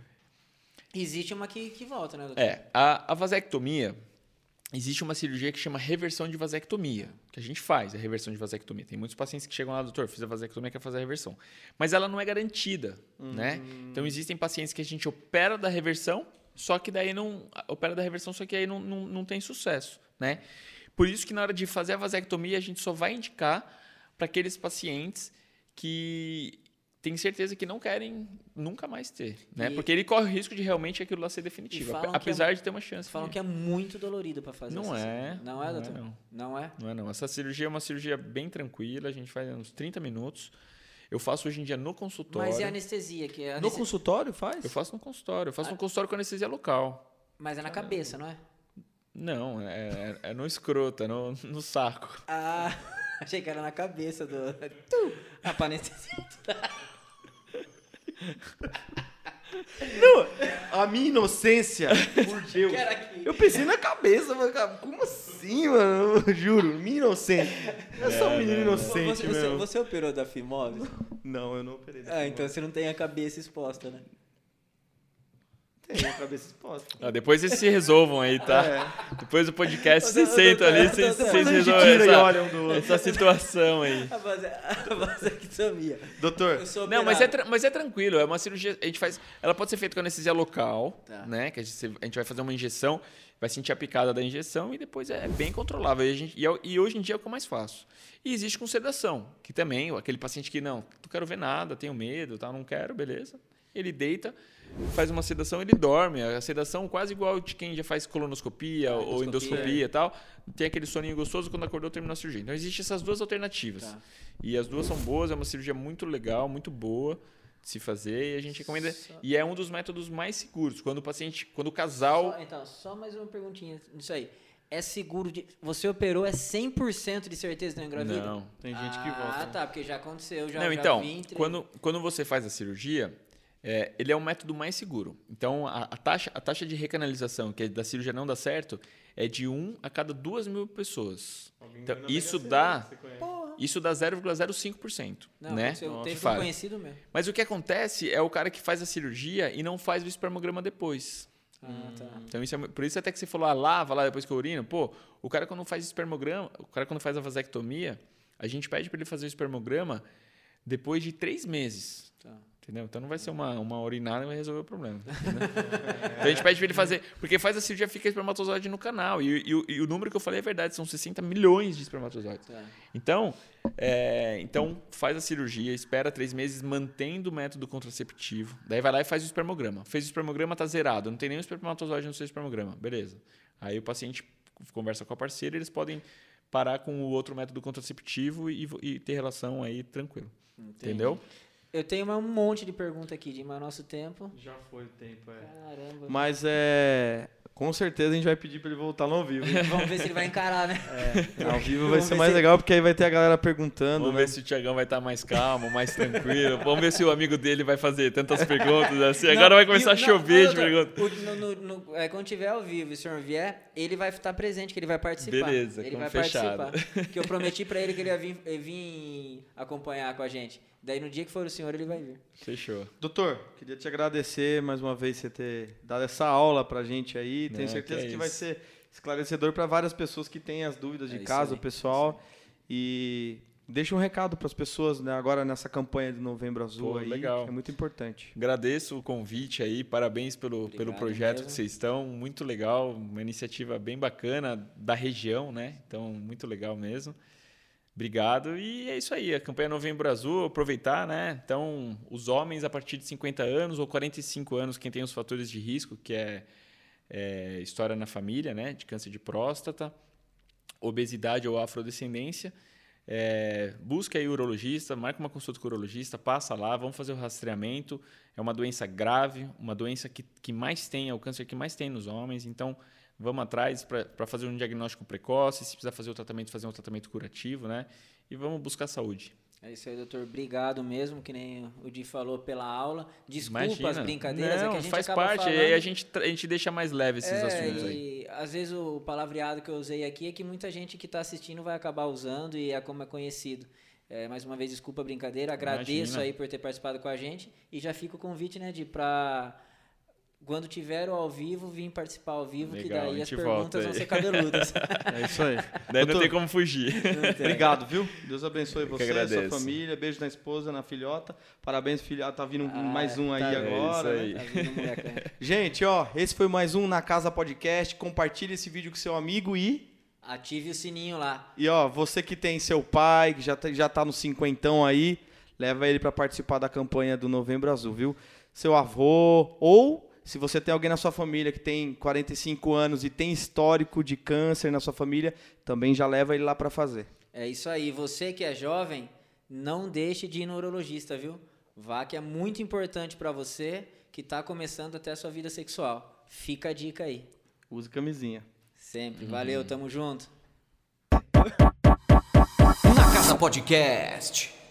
Existe uma que, que volta, né, doutor? É, a, a vasectomia, existe uma cirurgia que chama reversão de vasectomia, que a gente faz, a reversão de vasectomia. Tem muitos pacientes que chegam lá, doutor, fiz a vasectomia, quer fazer a reversão. Mas ela não é garantida, né? Então, existem pacientes que a gente opera da reversão, só que daí não... Opera da reversão, só que aí não, não, não tem sucesso, né? Por isso que na hora de fazer a vasectomia, a gente só vai indicar para aqueles pacientes que têm certeza que não querem nunca mais ter, né? E- Porque ele corre o risco de realmente aquilo lá ser definitivo, é apesar de ter uma chance. Falam de- que é muito dolorido pra fazer Não é. Não é, não é, doutor? não. Não é? Não é não. Essa cirurgia é uma cirurgia bem tranquila, a gente faz uns 30 minutos. Eu faço hoje em dia no consultório. Mas a anestesia? Que é No aneste- consultório faz? Eu faço no consultório. Eu faço Ah. no consultório com anestesia local. Mas é na cabeça, não é? Não, é, é- é no escroto, é no, no saco. Ah, achei que era na cabeça do. Tu! Ah, pra anestesia. A minha inocência, por Deus. Eu pensei na cabeça, como assim, mano? Eu juro, minha inocência. Eu sou um menino inocente Você, você, você operou da fimose? Não, eu não operei. Ah, então você não tem a cabeça exposta, né? Tem a cabeça exposta. Ah, depois vocês se resolvam aí, tá? É. Depois do podcast, vocês doutor, sentam ali, doutor, vocês, doutor, vocês a resolvem e essa, olha do outro. essa situação aí. A base- a vasectomia. Doutor, Eu sou Não, mas é, mas é tranquilo. É uma cirurgia. A gente faz. Ela pode ser feita com anestesia local, Tá. né? Que a gente, a gente vai fazer uma injeção, vai sentir a picada da injeção e depois é bem controlável. E, a gente- e é e hoje em dia é o que eu mais faço. E existe com sedação, que também, aquele paciente que não, não quero ver nada, tenho medo, tá, não quero, beleza. Ele deita, faz uma sedação, ele dorme. A sedação quase igual de quem já faz colonoscopia Ah, ou endoscopia. endoscopia e tal. Tem aquele soninho gostoso quando acordou terminou a cirurgia. Então existem essas duas alternativas. Tá. E as duas são boas, é uma cirurgia muito legal, muito boa de se fazer e a gente recomenda. Só- E é um dos métodos mais seguros. Quando o paciente, quando o casal. Só- então, só mais uma perguntinha nisso aí. É seguro de. Você operou, é 100% de certeza que não engravida? Não. tem gente que Ah, volta. tá, porque já aconteceu, já, Não, já então, vi entre- quando, quando você faz a cirurgia, é, ele é o método mais seguro. Então, a, a taxa, a taxa de recanalização, que é da cirurgia não dá certo, é de 1 a cada 2 mil pessoas. Então, isso dá, isso dá 0,05%. Não, né? um falha. conhecido mesmo. Mas o que acontece é o cara que faz a cirurgia e não faz o espermograma depois. Ah, tá. Então, isso é, por isso até que você falou, ah, lava lá depois que eu urino. Pô, o cara quando faz espermograma, o cara quando faz a vasectomia, a gente pede para ele fazer o espermograma depois de três meses. Tá. Entendeu? Então não vai ser uma, uma urinada e vai resolver o problema. entendeu? Então a gente pede pra ele fazer. Porque faz a cirurgia, fica espermatozoide no canal. E, e, e o número que eu falei é verdade, são 60 milhões de espermatozoides. Tá. Então, é, então faz a cirurgia, espera três meses, mantendo o método contraceptivo. Daí vai lá e faz o espermograma. Fez o espermograma, tá zerado, não tem nenhum espermatozoide no seu espermograma. Beleza. Aí o paciente conversa com a parceira, eles podem parar com o outro método contraceptivo e, e ter relação aí tranquilo. Entendeu? Eu tenho um monte de pergunta aqui, de mas nosso tempo. Já foi o tempo, é. Caramba. Mas é. Com certeza a gente vai pedir pra ele voltar no ao vivo. Vamos ver se ele vai encarar, né? Ao vivo vai Vamos ser mais se- legal, porque aí vai ter a galera perguntando. Vamos né? ver se o Tiagão vai estar mais calmo, mais tranquilo. Vamos ver se o amigo dele vai fazer tantas perguntas assim. Agora Não, vai começar a e não, chover de não, perguntas. no- no- no- é, quando tiver ao vivo e o senhor vier, ele vai estar presente, que ele vai participar. Beleza, ele vai fechado. participar. Que eu prometi pra ele que ele ia vir, ia vir acompanhar com a gente. Daí no dia que for o senhor, ele vai vir. Fechou. Doutor, queria te agradecer mais uma vez você ter dado essa aula pra gente aí. Tenho certeza que que, é vai isso. ser esclarecedor para várias pessoas que têm as dúvidas de É casa, aí, o pessoal. E deixa um recado para as pessoas né, agora nessa campanha de Novembro Azul Pô, aí, legal. que é muito importante. Agradeço o convite aí, parabéns pelo, pelo projeto mesmo. que vocês estão, muito legal, uma iniciativa bem bacana da região, né? Então, muito legal mesmo. Obrigado. E é isso aí, a campanha Novembro Azul, aproveitar, né? Então, os homens a partir de 50 anos ou 45 anos, quem tem os fatores de risco, que é, é história na família, né? De câncer de próstata, obesidade ou afrodescendência, é, busca aí o urologista, marca uma consulta com o urologista, passa lá, vamos fazer o rastreamento. É uma doença grave, uma doença que, que mais tem, é o câncer que mais tem nos homens. Então, vamos atrás para fazer um diagnóstico precoce, se precisar fazer o tratamento, fazer um tratamento curativo, né? E vamos buscar saúde. É isso aí, doutor. Obrigado mesmo, que nem o Di falou pela aula. Desculpa Imagina. as brincadeiras, é Não, que a gente faz parte, falando... aí a gente, a gente deixa mais leve esses É, assuntos aí. e às vezes o palavreado que eu usei aqui é que muita gente que está assistindo vai acabar usando e é como é conhecido. É, mais uma vez, desculpa a brincadeira, agradeço Imagina. aí por ter participado com a gente e já fica o convite, né, de para quando tiver o ao vivo, vir participar ao vivo, que Legal, a daí as perguntas vão aí. ser cabeludas. É isso aí. Daí não Doutor, tem como fugir. Obrigado, viu? Deus abençoe que você, a sua família. Beijo na esposa, na filhota. Parabéns, filhota. Tá vindo Ah, mais um aí tá- agora. É né? isso Tá vindo um molecão. Gente, ó, esse foi mais um Na Casa Podcast. Compartilhe esse vídeo com seu amigo e. Ative o sininho lá. E ó, você que tem seu pai, que já tá, já tá no cinquentão aí, leva ele para participar da campanha do Novembro Azul, viu? Seu avô, ou se você tem alguém na sua família que tem 45 anos e tem histórico de câncer na sua família, também já leva ele lá para fazer. É isso aí. Você que é jovem, não deixe de ir no urologista, viu? Vá que é muito importante para você que está começando até a sua vida sexual. Fica a dica aí. Use camisinha. Sempre. Valeu, tamo junto. Na Casa Podcast.